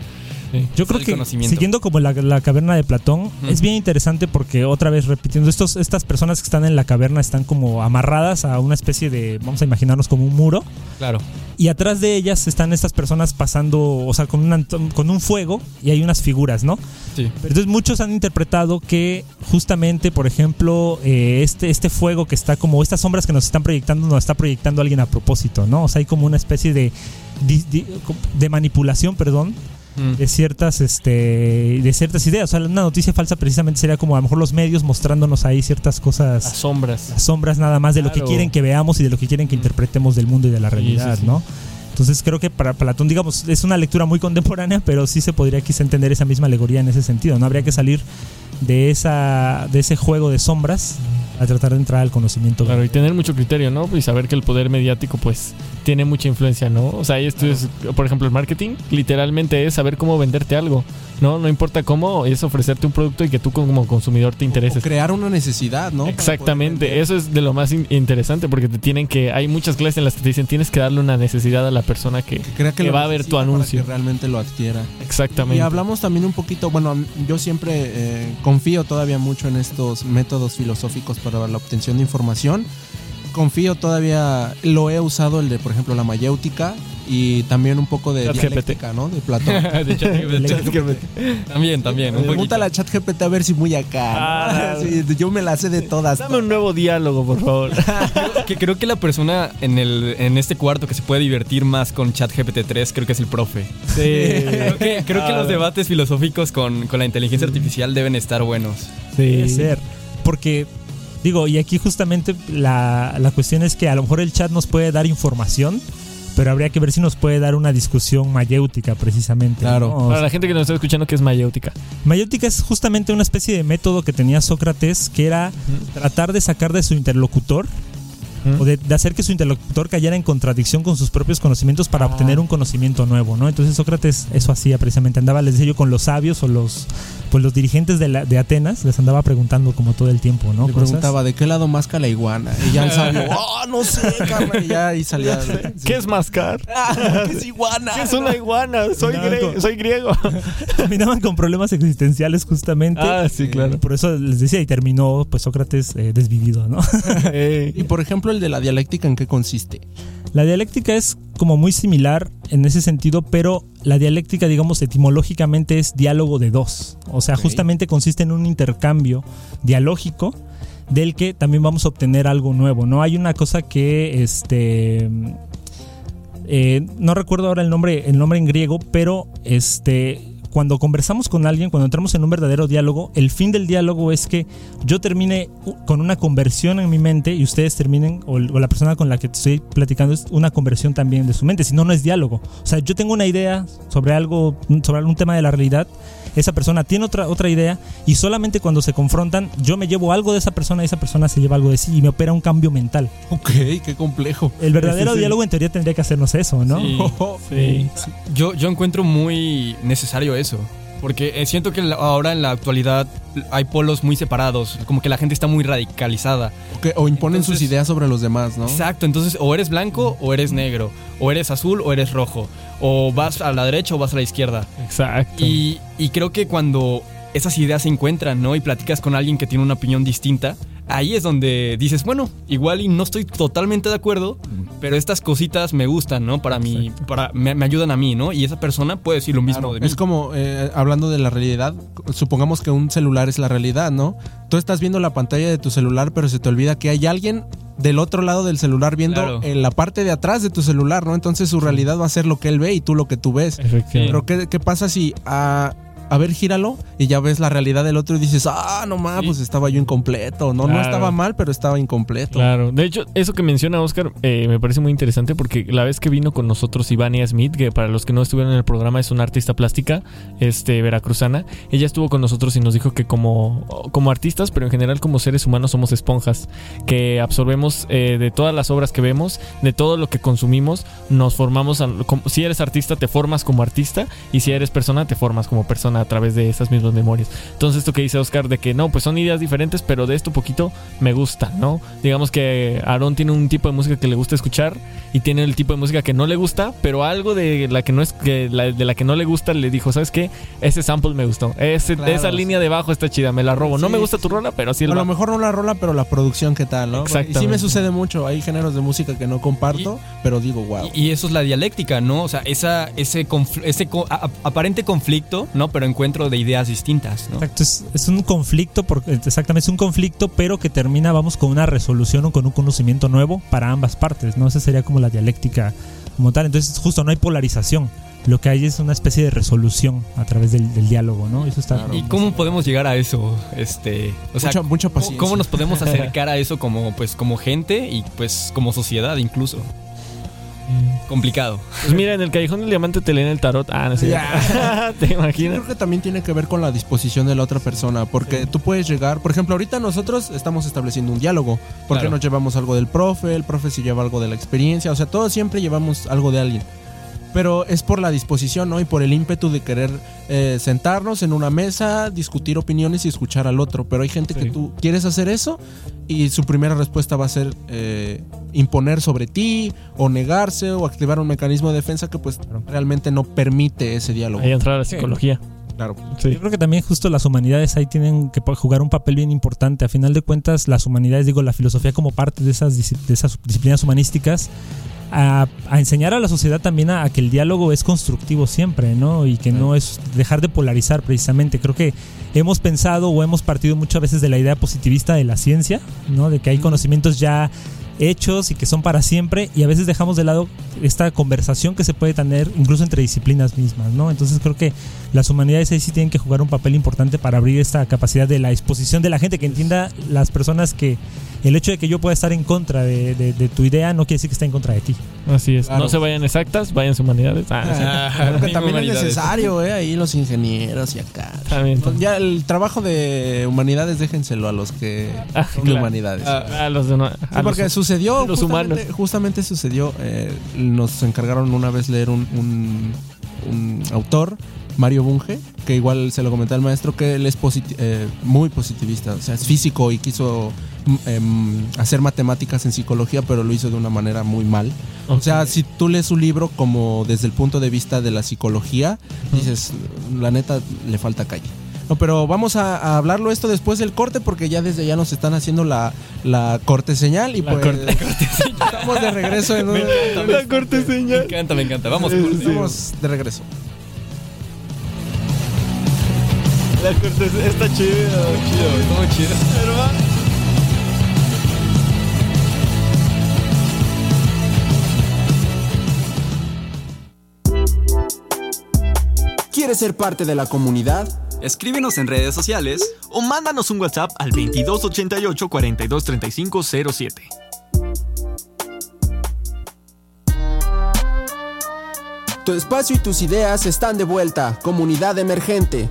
Sí. Yo creo que siguiendo como la, la caverna de Platón, es bien interesante porque otra vez repitiendo, estos, estas personas que están en la caverna están como amarradas a una especie de, vamos a imaginarnos como un muro, Claro. y atrás de ellas están estas personas pasando, o sea, con, una- con un fuego y hay unas figuras, ¿no? Sí. Pero entonces muchos han interpretado que justamente, por ejemplo, eh, este, este fuego que está como, estas sombras que nos están proyectando, nos está proyectando alguien a propósito, ¿no? O sea, hay como una especie de, de manipulación, perdón, Mm. de ciertas este de ciertas ideas. O sea, una noticia falsa precisamente sería como a lo mejor los medios mostrándonos ahí ciertas Las cosas, sombras. las sombras nada más de lo que quieren que veamos y de lo que quieren que interpretemos del mundo y de la Sí, realidad, sí, sí. ¿no? Entonces creo que para Platón, digamos, es una lectura muy contemporánea, pero sí se podría quizá entender esa misma alegoría en ese sentido. No habría que salir de esa de ese juego de sombras a tratar de entrar al conocimiento. Claro, y tener mucho criterio, ¿no? Y saber que el poder mediático, pues, tiene mucha influencia, ¿no? O sea, hay estudios, por ejemplo, el marketing, literalmente es saber cómo venderte algo, ¿no? No importa cómo, es ofrecerte un producto y que tú como consumidor te O intereses. crear una necesidad, ¿no? Exactamente, eso es de lo más in- interesante porque te tienen que, hay muchas clases en las que te dicen tienes que darle una necesidad a la persona que, Crea que, que lo va a ver tu para anuncio. Que realmente lo adquiera. exactamente. Y hablamos también un poquito, bueno, yo siempre eh, confío todavía mucho en estos métodos filosóficos para la obtención de información. Confío todavía, lo he usado el de, por ejemplo, la mayéutica y también un poco de dialéctica, ¿no? De Platón. De ChatGPT. también, también. un Pregúntale a. ChatGPT a ver si muy acá. Ah, ¿no? Sí, yo me la sé de todas. Dame un nuevo diálogo, por favor. que creo que la persona en, el, en este cuarto que se puede divertir más con ChatGPT 3 creo que es el profe. Creo que, creo que los debates filosóficos con, con la inteligencia artificial deben estar buenos. Debe ser. Porque, digo, y aquí justamente la, la cuestión es que a lo mejor el chat nos puede dar información, pero habría que ver si nos puede dar una discusión mayéutica precisamente. Claro. ¿no? Para la gente que nos está escuchando, que es mayéutica? mayéutica es justamente una especie de método que tenía Sócrates, que era tratar de sacar de su interlocutor o de, de hacer que su interlocutor cayera en contradicción con sus propios conocimientos para Ah. obtener un conocimiento nuevo, ¿no? Entonces Sócrates eso hacía precisamente, andaba, les decía yo, con los sabios o los pues los dirigentes de, la- de Atenas, les andaba preguntando como todo el tiempo, ¿no? Le Cosas. preguntaba, ¿de qué lado masca la iguana? Y ya el sabio, ¡oh, no sé, carnal! Y ya ahí salía. ¿Qué es mascar? ¿Qué es iguana? ¿Qué es una iguana? Soy, No, gre- co- soy griego. terminaban con problemas existenciales justamente. ah, sí, claro. Por eso les decía, y terminó pues Sócrates eh, desvivido, ¿no? Y por ejemplo, el de la dialéctica, ¿en qué consiste? La dialéctica es como muy similar en ese sentido, pero la dialéctica, digamos, etimológicamente es diálogo de dos. O sea, justamente consiste en un intercambio dialógico del que también vamos a obtener algo nuevo, ¿no? Hay una cosa que, este... eh, no recuerdo ahora el nombre, el nombre en griego, pero este... Cuando conversamos con alguien, cuando entramos en un verdadero diálogo, el fin del diálogo es que yo termine con una conversión en mi mente y ustedes terminen, o la persona con la que estoy platicando es una conversión también de su mente, si no, no es diálogo. O sea, yo tengo una idea sobre algo, sobre algún tema de la realidad, esa persona tiene otra, otra idea y solamente cuando se confrontan, yo me llevo algo de esa persona y esa persona se lleva algo de sí y me opera un cambio mental. Ok, qué complejo. El verdadero Sí, sí. diálogo en teoría tendría que hacernos eso, ¿no? Sí. Sí. Yo, yo encuentro muy necesario eso. Porque eh, siento que ahora en la actualidad hay polos muy separados. Como que la gente está muy radicalizada. O imponen sus ideas sobre los demás, ¿no? Exacto, entonces o eres blanco o eres negro. O eres azul o eres rojo. O vas a la derecha o vas a la izquierda. Exacto. Y, y creo que cuando esas ideas se encuentran, ¿no? Y platicas con alguien que tiene una opinión distinta, ahí es donde dices, bueno, igual y no estoy totalmente de acuerdo, pero estas cositas me gustan, ¿no? Para mí, para, me, me ayudan a mí, ¿no? Y esa persona puede decir lo mismo Claro, de mí. Es como, eh, hablando de la realidad, supongamos que un celular es la realidad, ¿no? Tú estás viendo la pantalla de tu celular, pero se te olvida que hay alguien del otro lado del celular viendo Claro. en la parte de atrás de tu celular, ¿no? Entonces su realidad va a ser lo que él ve y tú lo que tú ves. Efectivamente. Pero ¿qué, qué pasa si a, a ver, gíralo y ya ves la realidad del otro y dices, ah, no más, Sí. pues estaba yo incompleto. No, no estaba mal, pero estaba incompleto. Claro, de hecho, eso que menciona Oscar eh, me parece muy interesante porque la vez que vino con nosotros Ivania Smith, que para los que no estuvieron en el programa es una artista plástica este, veracruzana, ella estuvo con nosotros y nos dijo que como, como artistas, pero en general como seres humanos somos esponjas, que absorbemos eh, de todas las obras que vemos, de todo lo que consumimos, nos formamos, a- como- si eres artista te formas como artista y si eres persona te formas como persona a través de esas mismas memorias. Entonces esto que dice Oscar de que no, pues son ideas diferentes, pero de esto poquito me gusta, ¿no? Digamos que Aaron tiene un tipo de música que le gusta escuchar y tiene el tipo de música que no le gusta, pero algo de la que no es que la- de la que no le gusta le dijo, ¿sabes qué? Ese sample me gustó. Ese- Claro, esa sí. línea de bajo está chida, me la robo. no Sí, me gusta tu rola, pero sí el A lo mejor no la rola, pero la producción, ¿qué tal, no? Y sí Exactamente. me sucede mucho. Hay géneros de música que no comparto, pero digo, wow. Y, y eso es la dialéctica, ¿no? O sea, esa, ese, confl- ese co- aparente conflicto, ¿no? Pero encuentro de ideas distintas, ¿no? Exacto, es, es un conflicto, porque, exactamente, es un conflicto, pero que termina, vamos, con una resolución o con un conocimiento nuevo para ambas partes, ¿no? Esa sería como la dialéctica como tal. Entonces, justo no hay polarización. Lo que hay es una especie de resolución a través del, del diálogo, ¿no? Eso está. ¿Y cómo podemos llegar a eso? Este, o sea, mucha, mucha ¿cómo, paciencia. cómo nos podemos acercar a eso como, pues, como gente y pues como sociedad incluso? Complicado. Pues mira, en el Callejón del Diamante te leen el tarot. Ah, no sé. ¿Te imaginas? creo que también tiene que ver con la disposición de la otra persona, porque tú puedes llegar, por ejemplo, ahorita nosotros estamos estableciendo un diálogo, porque Claro. nos llevamos algo del profe, el profe se lleva algo de la experiencia, o sea, todos siempre llevamos algo de alguien. Pero es por la disposición, ¿no? Y por el ímpetu de querer eh, sentarnos en una mesa, discutir opiniones y escuchar al otro. Pero hay gente Sí. que tú quieres hacer eso y su primera respuesta va a ser eh, imponer sobre ti o negarse o activar un mecanismo de defensa que pues realmente no permite ese diálogo. Ahí entra la psicología. Claro. Sí. Yo creo que también justo las humanidades ahí tienen que jugar un papel bien importante. A final de cuentas, las humanidades, digo, la filosofía como parte de esas, de esas disciplinas humanísticas, a, enseñar a la sociedad también a que el diálogo es constructivo siempre, ¿no? Y que no es dejar de polarizar precisamente. Creo que hemos pensado o hemos partido muchas veces de la idea positivista de la ciencia, ¿no? De que hay conocimientos ya hechos y que son para siempre y a veces dejamos de lado esta conversación que se puede tener incluso entre disciplinas mismas, ¿no? Entonces creo que las humanidades ahí sí tienen que jugar un papel importante para abrir esta capacidad de la exposición de la gente, que entienda las personas que el hecho de que yo pueda estar en contra de, de- de tu idea no quiere decir que está en contra de ti. Así es. Claro. No se vayan exactas, vayan humanidades. Ah, sí. Creo que Ni también es necesario, ¿eh? Ahí los ingenieros y acá. También, también. Ya el trabajo de humanidades déjenselo a los que Ah, son de claro. humanidades. A los de no- a Sí, los- porque sucedió, los justamente, humanos. justamente sucedió, eh, nos encargaron una vez leer un, un- un autor, Mario Bunge, que igual se lo comenté al maestro, que él es eh, muy positivista, o sea, es físico y quiso mm, em, hacer matemáticas en psicología, pero lo hizo de una manera muy mal. O sea, si tú lees su libro como desde el punto de vista de la psicología, dices, la neta, le falta calle. No, pero vamos a, a hablarlo esto después del corte porque ya desde ya nos están haciendo la, la corte señal y La pues corte- estamos de regreso en un- La corte Me señal. encanta, me encanta. Vamos. corte. Estamos de regreso. La corte señal. Está chido. Chido, todo chido. ¿Quieres ser parte de la comunidad? Escríbenos en redes sociales O mándanos un WhatsApp al 2288 4235 07. Tu espacio y tus ideas están de vuelta. Comunidad emergente.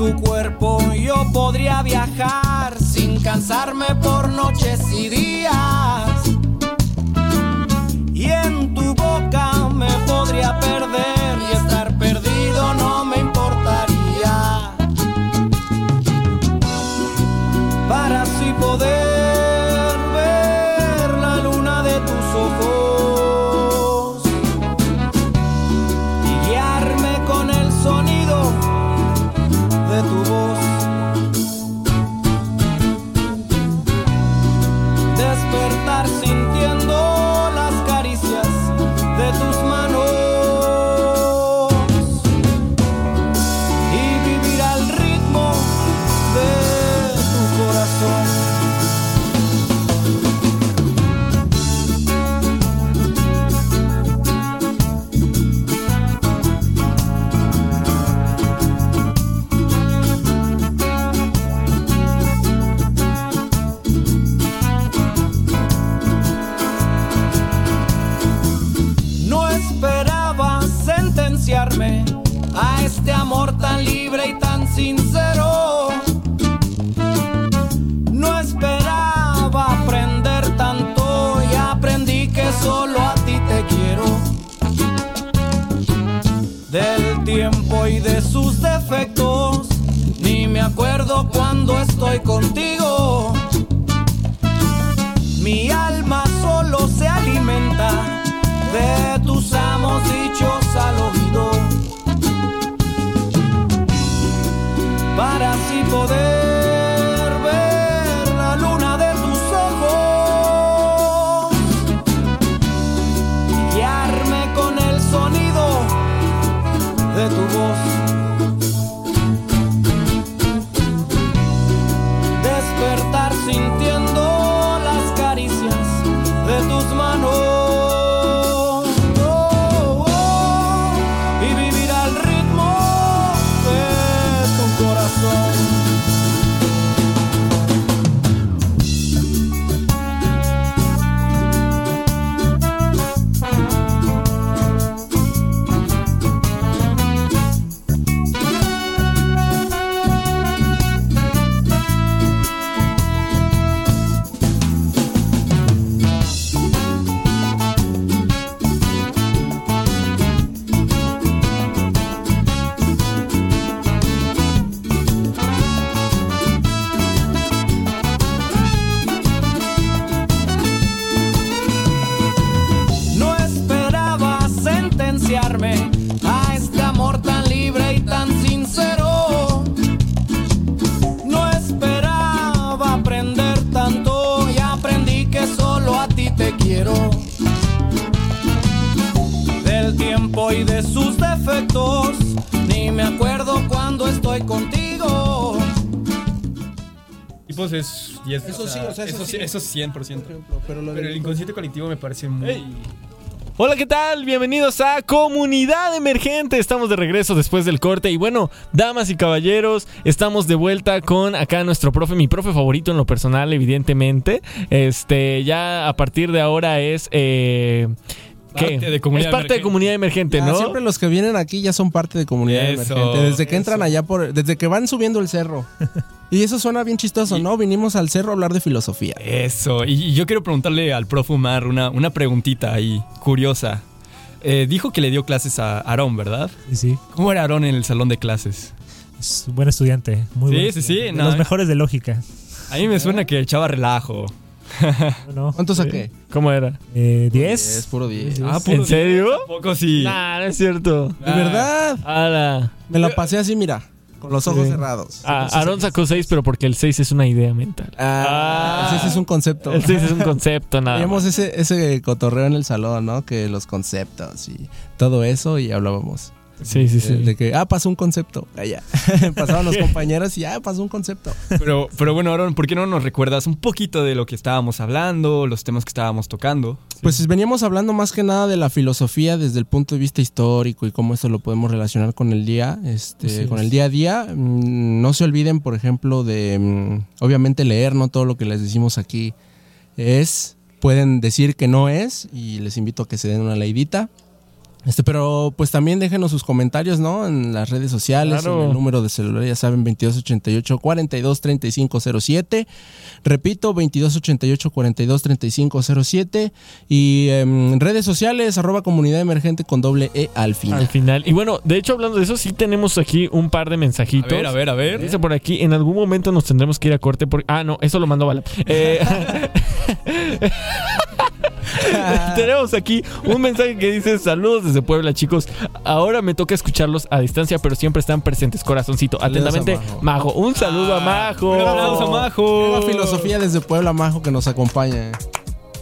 Tu cuerpo yo podría viajar sin cansarme por noches y días. Poder y de sus defectos, ni me acuerdo cuando estoy contigo. estereotipos es... y es- Eso sí, o sea, eso eso, sí. sí, eso es 100%. Por ejemplo, pero lo Pero del- el inconsciente colectivo me parece muy... Hola, ¿qué tal? Bienvenidos a Comunidad Emergente. Estamos de regreso después del corte. Y bueno, damas y caballeros, estamos de vuelta con acá nuestro profe, mi profe favorito en lo personal, evidentemente. Este, ya a partir de ahora es. Eh. Parte de Comunidad es parte de comunidad emergente, ¿no? Siempre los que vienen aquí ya son parte de comunidad Eso, emergente. Desde que eso. entran allá por. Desde que van subiendo el cerro. Y eso suena bien chistoso, ¿no? Vinimos al cerro a hablar de filosofía. Eso, y, y yo quiero preguntarle al profe Umar una, una preguntita ahí, curiosa. Eh, dijo que le dio clases a Aarón, ¿verdad? Sí, sí. ¿Cómo era Aarón en el salón de clases? Es un buen estudiante. Muy Sí, buen sí, sí, no, los mejores de lógica. A mí me suena que echaba relajo. ¿no? ¿Cuánto saqué? ¿Cómo era? Eh, Es 10. puro 10. Ah, ¿En serio? Poco sí. Nah, no es cierto. De verdad. Ala. Me la pasé así, mira. Con los ojos Sí. cerrados. Ah, Aarón sacó 6, pero porque el 6 es una idea mental. Ah, ese es un concepto. El 6 es un concepto, nada. Teníamos ese, ese cotorreo en el salón, ¿no? Que los conceptos y todo eso y hablábamos. Sí, sí, sí. De, que, ah, pasó un concepto. Allá. Pasaban los compañeros y, ah, pasó un concepto. Pero, pero bueno, Aarón, ¿por qué no nos recuerdas un poquito de lo que estábamos hablando, los temas que estábamos tocando? Pues veníamos hablando más que nada de la filosofía desde el punto de vista histórico y cómo esto lo podemos relacionar con el día, este, con el día a día. Mm, No se olviden, por ejemplo, de mm, obviamente leer, no todo lo que les decimos aquí es. Pueden decir que no es y les invito a que se den una leidita. Este, pero pues también déjenos sus comentarios, ¿no? En las redes sociales, Claro. en el número de celular, ya saben, 2288 42 3507. Repito, 2288 42 3507. Y em, redes sociales, arroba comunidad emergente con doble E al final. Al final. Y bueno, de hecho, hablando de eso, sí tenemos aquí un par de A mensajitos. ver, a ver, a ver. Dice por aquí, en algún momento nos tendremos que ir a corte porque... Ah, no, eso lo mandó Bala. Eh, tenemos aquí un mensaje que dice, saludos desde Puebla, chicos. Ahora me toca escucharlos a distancia, pero siempre están presentes, corazoncito. Saludos Atentamente, a Majo. Majo. Un saludo a Majo. Un aplauso a Majo. Nueva filosofía desde Puebla, Majo, que nos acompaña.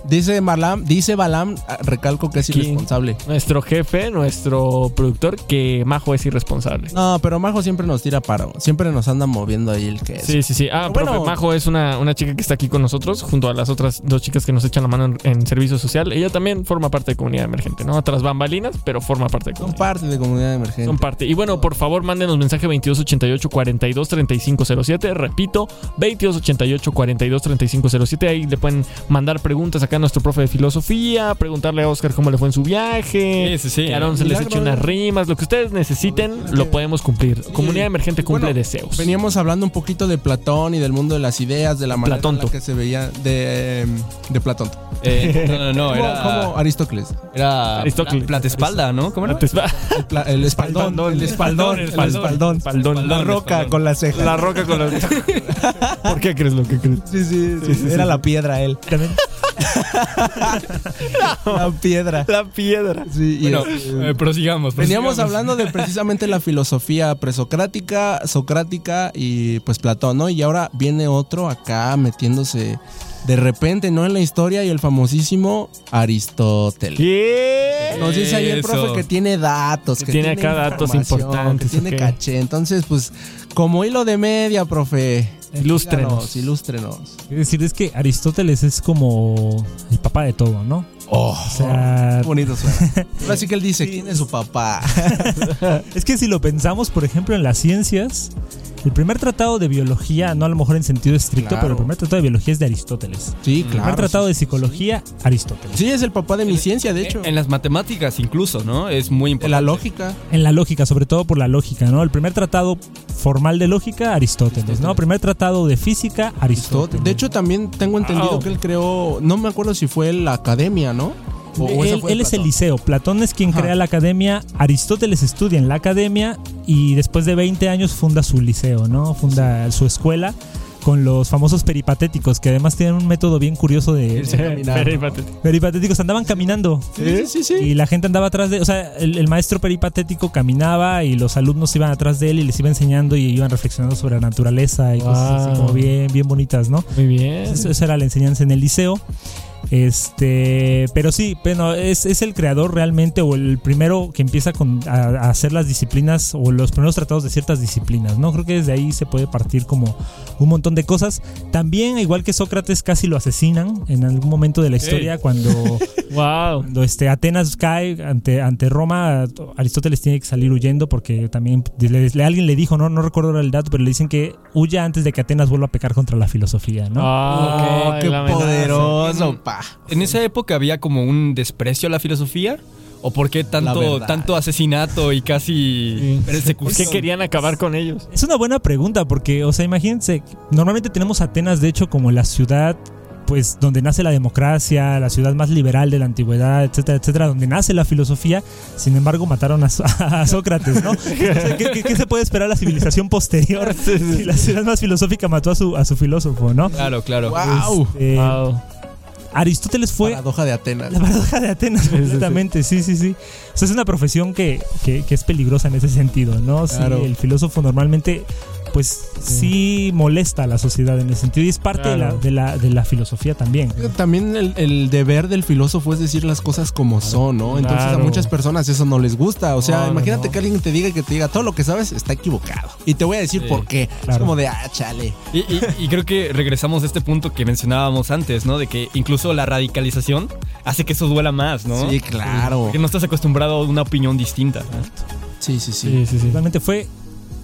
Dice Balam, dice Balam, ah, recalco que es irresponsable. Nuestro jefe, nuestro productor, que Majo es irresponsable. No, pero Majo siempre nos tira paro. Siempre nos anda moviendo ahí el que es. Sí, sí, sí. Ah, Pero profe, bueno. Majo es una, una chica que está aquí con nosotros, junto a las otras dos chicas que nos echan la mano en, en servicio social. Ella también forma parte de comunidad emergente, ¿no? Otras bambalinas, pero forma parte de Son comunidad. parte de comunidad emergente. Son parte. Y bueno, por favor, mándenos mensaje 2288 42 3507. Repito, 2288 42 3507. Ahí le pueden mandar preguntas acá a nuestro profe de filosofía, preguntarle a Oscar cómo le fue en su viaje. Sí, sí, sí. Que Aaron se les eche unas ¿eh? rimas. Lo que ustedes necesiten, lo podemos cumplir. Comunidad emergente cumple Bueno, deseos. Veníamos hablando un poquito de Platón y del mundo de las ideas, de la manera en Platonto. la que se veía de, em, de Platón. Eh, no, no, no, Como, era, como Aristóteles. era Aristóteles. platespalda, ¿no? ¿Cómo era? El, pla- el espaldón, el espaldón, el espaldón, Espaldón. La roca con la ceja. La roca con la. ¿Por qué crees lo que crees? Sí, sí, sí, Era la piedra él. La piedra. La piedra. Sí, y Bueno, este, eh, prosigamos. Veníamos hablando de precisamente la filosofía presocrática, socrática y pues Platón, ¿no? Y ahora viene otro acá metiéndose de repente, ¿no? En la historia y el famosísimo Aristóteles. ¿Qué? Nos dice ahí el profe que tiene datos, Que que, tiene acá datos importantes, que tiene caché. Entonces, pues, como hilo de media, profe. Ilústrenos. Ilústrenos. Es decir, es que Aristóteles es como el papá de todo, ¿no? Oh, O sea, qué bonito suena. Ahora sí que él dice, ¿quién es su papá? es que si lo pensamos, por ejemplo, en las ciencias, el primer tratado de biología, no a lo mejor en sentido estricto, Claro. pero el primer tratado de biología es de Aristóteles. Sí, El claro. primer tratado sí, de sí, psicología, Aristóteles. Sí, es el papá de mi ciencia, de hecho. En las matemáticas incluso, ¿no? Es muy En importante. la lógica. En la lógica, sobre todo por la lógica, ¿no? El primer tratado formal de lógica, Aristóteles, ¿no? Primer tratado de física, Aristóteles. De hecho, también tengo entendido que él creó, no me acuerdo si fue la academia, ¿no? O- o esa él, es el liceo. Platón es quien Ajá. crea la academia. Aristóteles estudia en la academia y después de 20 años funda su liceo, ¿no? Funda su escuela con los famosos peripatéticos, que además tienen un método bien curioso de... Irse caminando. Peripatéticos andaban caminando. Sí, sí, sí. Y la gente andaba atrás de, o sea, el, el maestro peripatético caminaba y los alumnos iban atrás de él y les iba enseñando y iban reflexionando sobre la naturaleza y cosas así como bien, bien bonitas, ¿no? Muy bien. Esa era la enseñanza en el liceo. Este, pero sí, bueno, es, es el creador realmente o el primero que empieza con, a, a hacer las disciplinas o los primeros tratados de ciertas disciplinas, ¿no? Creo que desde ahí se puede partir como un montón de cosas. También, igual que Sócrates, casi lo asesinan en algún momento de la historia cuando, Wow. cuando este, Atenas cae ante, ante Roma, Aristóteles tiene que salir huyendo porque también le- le- alguien le dijo, no, no recuerdo el dato, pero le dicen que huya antes de que Atenas vuelva a pecar contra la filosofía, ¿no? Ah, Oh, qué poderoso, pa. ¿En esa época había como un desprecio a la filosofía? ¿O por qué tanto, tanto asesinato y casi Sí. ¿Por persecución? qué querían acabar con ellos? Es una buena pregunta porque, o sea, imagínense, normalmente tenemos Atenas, de hecho, como la ciudad, pues, donde nace la democracia, la ciudad más liberal de la antigüedad, etcétera, etcétera, donde nace la filosofía. Sin embargo, mataron a, So- a Sócrates, ¿no? O sea, ¿qué, qué- qué se puede esperar la civilización posterior si la ciudad más filosófica mató a su, a su filósofo, no? Claro, claro. Wow. Eh, Wow. Aristóteles fue Paradoja de Atenas. la paradoja de Atenas, completamente, sí, sí, sí. O sea, es una profesión que, que- que es peligrosa en ese sentido, ¿no? Sí, Claro. el filósofo normalmente, pues, sí molesta a la sociedad en ese sentido y es parte de, la, de, la, de la filosofía también. También el, el deber del filósofo es decir las cosas como son, ¿no? Entonces a muchas personas eso no les gusta. O sea, imagínate no. que alguien te diga que te diga todo lo que sabes está equivocado. Y te voy a decir Sí. por qué. Es como de, ah, chale. Y, y- y creo que regresamos a este punto que mencionábamos antes, ¿no? De que incluso la radicalización hace que eso duela más, ¿no? Sí, claro. Porque no estás acostumbrado a una opinión distinta. ¿no? Sí, sí, sí. Sí, sí, sí. Realmente fue,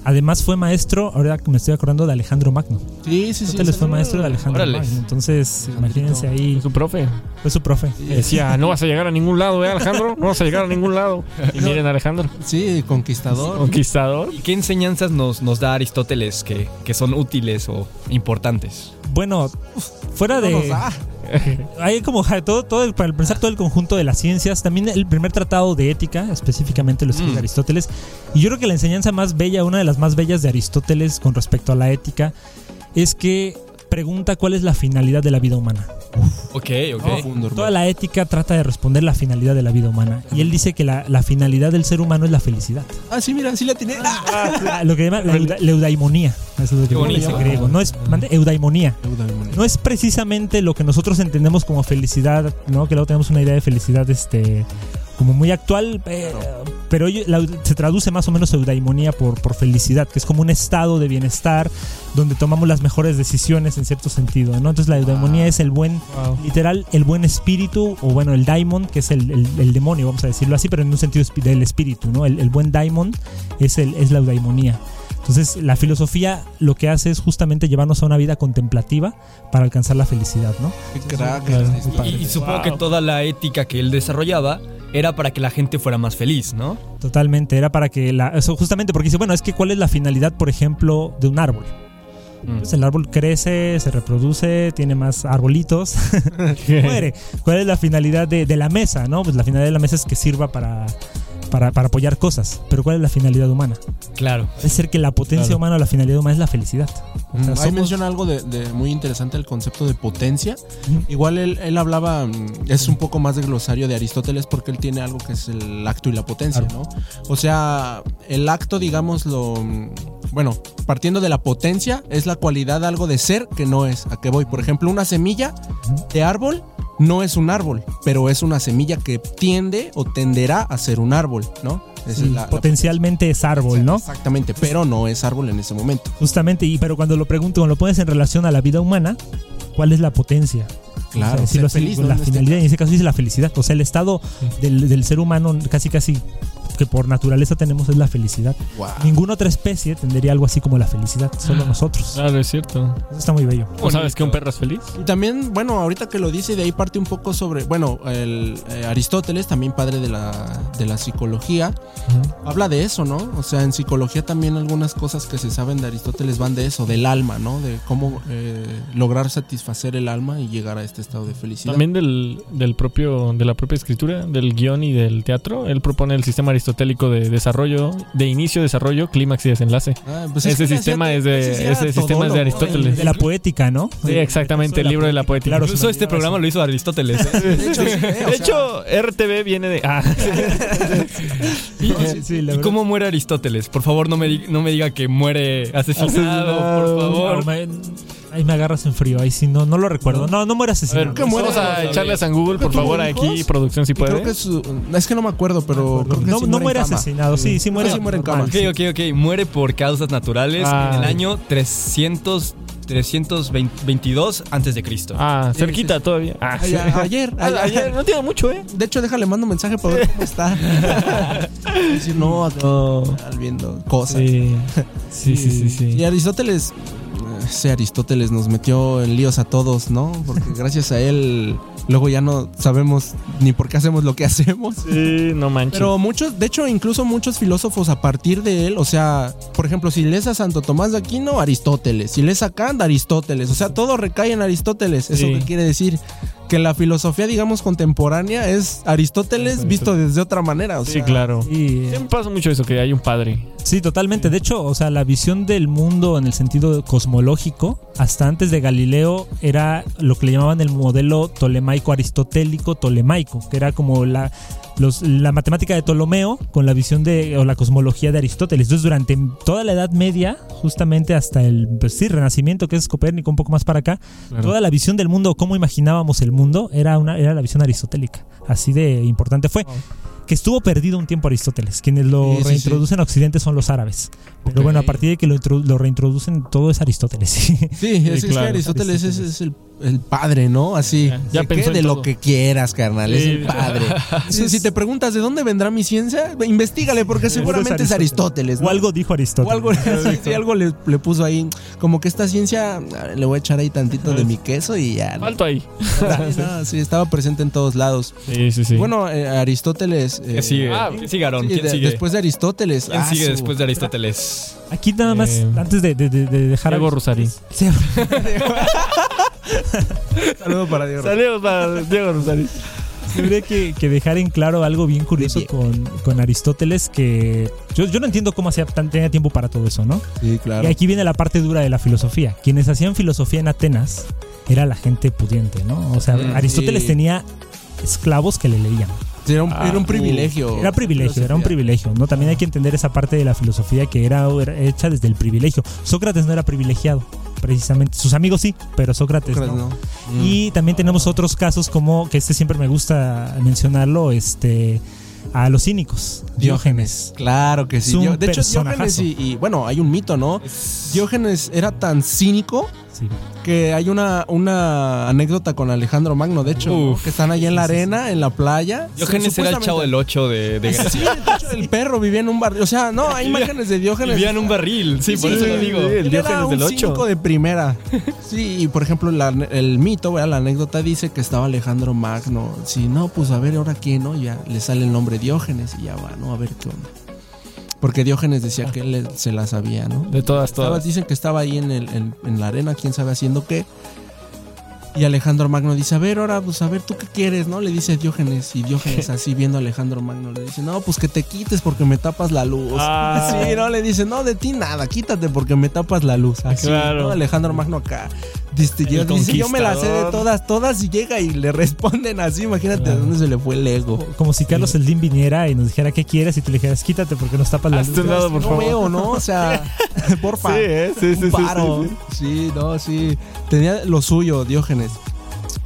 además fue maestro, ahora que me estoy acordando de Alejandro Magno. Sí, sí, sí. Aristóteles fue maestro de Alejandro Órale. Magno. Entonces, imagínense ahí, Su profe fue su profe. decía, no vas a llegar a ningún lado, ¿eh, Alejandro? No vas a llegar a ningún lado. Y miren, Alejandro, Sí, conquistador. conquistador. ¿Y qué enseñanzas nos, nos da Aristóteles que, que son útiles o importantes? Bueno, fuera No nos de... da. Hay como todo, todo el- para pensar todo el conjunto de las ciencias, también el primer tratado de ética, específicamente lo escribe Mm. Aristóteles. Y yo creo que la enseñanza más bella, una de las más bellas de Aristóteles con respecto a la ética, es que pregunta cuál es la finalidad de la vida humana. Ok, ok. Toda la ética trata de responder la finalidad de la vida humana. Y él dice que la, la finalidad del ser humano es la felicidad. Ah, sí, mira, sí la tiene. Ah. Lo que llama la, euda- la eudaimonía. Eso es lo que Qué en griego. No es mande, eudaimonía. no es precisamente lo que nosotros entendemos como felicidad, ¿no? Que luego tenemos una idea de felicidad este como muy actual, eh, pero la- se traduce más o menos eudaimonía por, por felicidad, que es como un estado de bienestar donde tomamos las mejores decisiones en cierto sentido, ¿no? Entonces la eudaimonía es el buen, Wow. literal, el buen espíritu, o bueno, el daimon, que es el, el- el demonio, vamos a decirlo así, pero en un sentido del espíritu, ¿no? El, el buen daimon es, el, es la eudaimonía. Entonces, la filosofía lo que hace es justamente llevarnos a una vida contemplativa para alcanzar la felicidad, ¿no? Qué crack. Claro. Y, y supongo Wow. que toda la ética que él desarrollaba era para que la gente fuera más feliz, ¿no? Totalmente, era para que la... Eso justamente porque dice, bueno, es que ¿cuál es la finalidad, por ejemplo, de un árbol? Mm. Pues el árbol crece, se reproduce, tiene más arbolitos, muere. ¿Cuál es la finalidad de, de la mesa, no? Pues la finalidad de la mesa es que sirva para, para, para apoyar cosas. Pero ¿cuál es la finalidad humana? Claro. Es ser que la potencia Claro. humana o la finalidad humana es la felicidad. O sea, Mm, Ahí somos- menciona algo de, de muy interesante el concepto de potencia. Igual él, él hablaba, mm, es un poco más de glosario de Aristóteles porque él tiene algo que es el acto y la potencia, Claro. ¿no? O sea, el acto, digamos, lo... mm, Bueno, partiendo de la potencia, es la cualidad de algo de ser que no es. ¿A qué voy? Por ejemplo, una semilla de árbol no es un árbol, pero es una semilla que tiende o tenderá a ser un árbol, ¿no? Sí, es la potencialmente es árbol, ¿no? Exactamente, pero no es árbol en ese momento. Justamente, y pero cuando lo pregunto, cuando lo pones en relación a la vida humana, ¿cuál es la potencia? Claro, O sea, decirlo ser así, feliz, ¿no? la este finalidad, en ese caso dice la felicidad. O sea, el estado del, del ser humano casi casi que por naturaleza tenemos es la felicidad. Wow. Ninguna otra especie tendría algo así como la felicidad, solo nosotros. Claro, es cierto. Eso está muy bello. ¿O sabes que un perro es feliz? Y también, bueno, ahorita que lo dice, de ahí parte un poco sobre, bueno, el eh, Aristóteles, también padre de la, de la psicología, habla de eso, ¿no? O sea, en psicología también algunas cosas que se saben de Aristóteles van de eso, del alma, ¿no? De cómo eh, lograr satisfacer el alma y llegar a este estado de felicidad. También del, del propio, de la propia escritura, del guion y del teatro. Él propone el sistema aristotélico de desarrollo, de inicio, desarrollo, clímax y desenlace. Ah, pues ese que sistema es de- ese sistema es de Aristóteles. De la poética, ¿no? Sí, exactamente, el libro de la poética. Claro, Incluso este programa lo hizo Aristóteles. ¿eh? De hecho, sí, o De sea, hecho, RTV viene de. Ah, ¿Y, Sí, cómo muere Aristóteles? Por favor, no me, di- no me diga que muere asesinado, por favor. No, Ahí me agarras en frío, ahí sí, no, no lo recuerdo. No, no ver, asesinado. vamos a echarle a San Google, por ¿Que tuvo favor, aquí, producción, si Y creo puede. que su- es que no me acuerdo, pero creo que no, sí no muere muere en cama. asesinado, sí, sí muere. sí muere en cama. Ok, ok, ok. Muere por causas naturales Ah. en el año 300, 322 antes de Cristo. Ah, cerquita todavía. Ah, ayer, Ah, ayer, ayer, no tiene mucho, ¿eh? De hecho, déjale, mando un mensaje para ver cómo está. Decir, no, están viendo cosas. Sí, sí, sí, sí. sí. Y Aristóteles, ese Aristóteles nos metió en líos a todos, ¿no? Porque gracias a él, luego ya no sabemos ni por qué hacemos lo que hacemos. Sí, no manches. Pero muchos, de hecho, incluso muchos filósofos a partir de él, o sea, por ejemplo, si lees a Santo Tomás de Aquino, Aristóteles. Si lees a Kant, Aristóteles. O sea, todo recae en Aristóteles. ¿Eso Sí. qué quiere decir? Que la filosofía, digamos, contemporánea es Aristóteles visto desde otra manera. O sí, claro. Y, Siempre pasa mucho eso, que hay un padre. Sí, totalmente. De hecho, o sea, la visión del mundo en el sentido cosmológico, hasta antes de Galileo, era lo que le llamaban el modelo tolemaico aristotélico tolemaico, que era como la, los- la matemática de Ptolomeo con la visión de o la cosmología de Aristóteles. Entonces, durante toda la Edad Media, justamente hasta el pues sí, Renacimiento, que es Copérnico, un poco más para acá, toda la visión del mundo, cómo imaginábamos el mundo, era una era la visión aristotélica. Así de importante fue. Que estuvo perdido un tiempo Aristóteles. Quienes lo Sí, sí, reintroducen a Occidente son los árabes. Pero bueno, a partir de que lo, lo reintroducen, todo es Aristóteles. Sí, es, es claro. que Aristóteles es, es el, el padre, ¿no? Así. Ya- ya ¿de qué? pensó en De lo que quieras, carnal. Es el padre. si, si te preguntas de dónde vendrá mi ciencia, investigale, porque seguramente es Aristóteles. ¿no? O algo dijo Aristóteles. O algo, sí, algo le, le puso ahí. Como que esta ciencia, ah, le voy a echar ahí tantito de mi queso y ya. Falto ahí. Sí, no, sí, estaba presente en todos lados. Sí, sí, sí. Bueno, eh, Aristóteles. eh, ¿Quién sigue? ah, ¿Quién sigue, Aarón? sí, ¿Quién de- sigue? Después de Aristóteles. ¿Quién ah, sigue su- después de Aristóteles? Aquí nada más, Eh, antes de, de- de- de dejar Diego Rosari. Sí, Saludo para Diego. Saludos para Diego Rosari. Habría que, que dejar en claro algo bien curioso con, con Aristóteles que yo, yo no entiendo cómo hacía tan, tenía tiempo para todo eso, ¿no? Sí, claro. Y aquí viene la parte dura de la filosofía. Quienes hacían filosofía en Atenas era la gente pudiente, ¿no? O sea, Mm, Aristóteles sí. tenía esclavos que le leían. Era un, Ah, era un privilegio. Era privilegio, era un privilegio, ¿no? También hay que entender esa parte de la filosofía que era, era hecha desde el privilegio. Sócrates no era privilegiado, precisamente. Sus amigos sí, pero Sócrates Sócrates, no. ¿no? Y también tenemos otros casos como, que este siempre me gusta mencionarlo, este, a los cínicos. Diógenes. Claro que sí. De hecho, personajazo. Diógenes y, y, bueno, hay un mito, ¿no? Diógenes era tan cínico Sí. que hay una, una anécdota con Alejandro Magno, de hecho, que están allá en la arena, en la playa. Diógenes era el chavo del 8 de, de Sí, el perro vivía en un barrio. O sea, no, hay imágenes de Diógenes. Vivía en un barril. Sí, por eso lo digo. el Diógenes del 8. cinco de primera. Sí, y por ejemplo, la- el mito, ¿verdad? la anécdota dice que estaba Alejandro Magno. Sí, no, pues a ver, ahora quién, ¿no? Ya le sale el nombre Diógenes y ya va, ¿no? A ver qué onda. Porque Diógenes decía que él se la sabía, ¿no? De todas, Estaba- todas. dicen que estaba ahí en, el- en- en la arena, quién sabe haciendo qué. Y Alejandro Magno dice, a ver, ahora, pues a ver, ¿tú qué quieres? ¿No? Le dice Diógenes. Y Diógenes así viendo a Alejandro Magno le dice, no, pues que te quites porque me tapas la luz. Ah. Sí, no, le dice, no, de ti nada, quítate porque me tapas la luz. Así, Claro. ¿no? Alejandro Magno acá. Dice, yo- dice, yo me la sé de todas, todas y llega y le responden así. Imagínate de dónde se le fue el ego. Como si Carlos Eldín viniera y nos dijera qué quieres y tú le dijeras quítate porque nos tapas la Hazte luz. lado, por no favor. veo, ¿no? O sea, porfa. Sí, ¿eh? Sí, sí, sí, un paro. sí, sí. Sí, no, sí. Tenía lo suyo, Diógenes.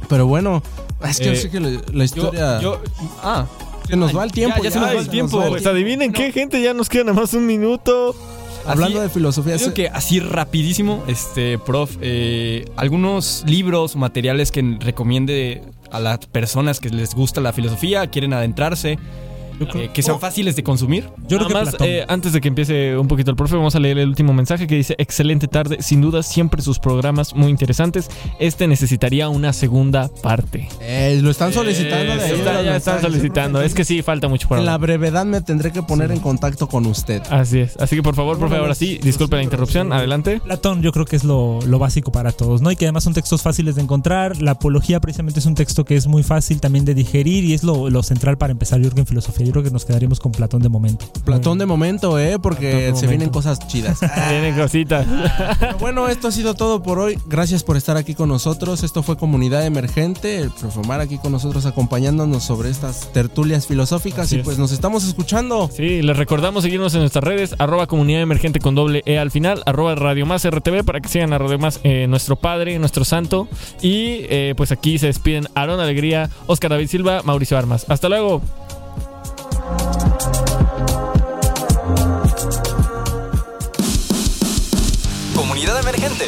Pero bueno, es que Eh, yo sé que la, historia. yo, ah, se nos va el tiempo. ya, ya se nos va el tiempo. Pues adivinen qué, gente, ya nos queda nada más un minuto. Hablando Así- de filosofía. Que así rapidísimo, este, prof, eh, algunos libros o materiales que recomiende a las personas que les gusta la filosofía, quieren adentrarse, eh, que sean fáciles de consumir. Yo creo que Nada más, Platón. eh, antes de que empiece un poquito el profe, vamos a leer el último mensaje que dice: Excelente tarde, sin duda, siempre sus programas muy interesantes. Este necesitaría una segunda parte. Eh, lo están solicitando de ahí, Está- ya están solicitando. ¿eh? Es que sí, falta mucho por En la brevedad me tendré que poner en contacto con usted. Así es. Así que por favor, profe, ahora sí, disculpe la interrupción. Adelante. Platón yo creo que es lo, lo básico para todos, ¿no? Y que además son textos fáciles de encontrar. La apología precisamente es un texto que es muy fácil también de digerir y es lo, lo central para empezar yo creo que en filosofía. Yo creo que nos quedaríamos con Platón de momento. Platón de momento, ¿eh? Porque se vienen cosas chidas. Tienen cositas. Pero bueno, esto ha sido todo por hoy. Gracias por estar aquí con nosotros. Esto fue Comunidad Emergente, el aquí con nosotros acompañándonos sobre estas tertulias filosóficas Así y es. pues nos estamos escuchando. Sí, les recordamos seguirnos en nuestras redes, arroba comunidad emergente con doble E al final, arroba Radio Más RTV para que sigan a Radio Más, eh, nuestro padre, nuestro santo. Y eh, pues aquí se despiden Aaron Alegría, Oscar David Silva, Mauricio Armas. Hasta luego. Comunidad emergente.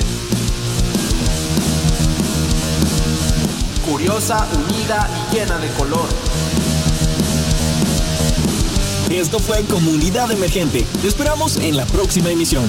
Curiosa, unida y llena de color. Esto fue Comunidad Emergente. Te esperamos en la próxima emisión.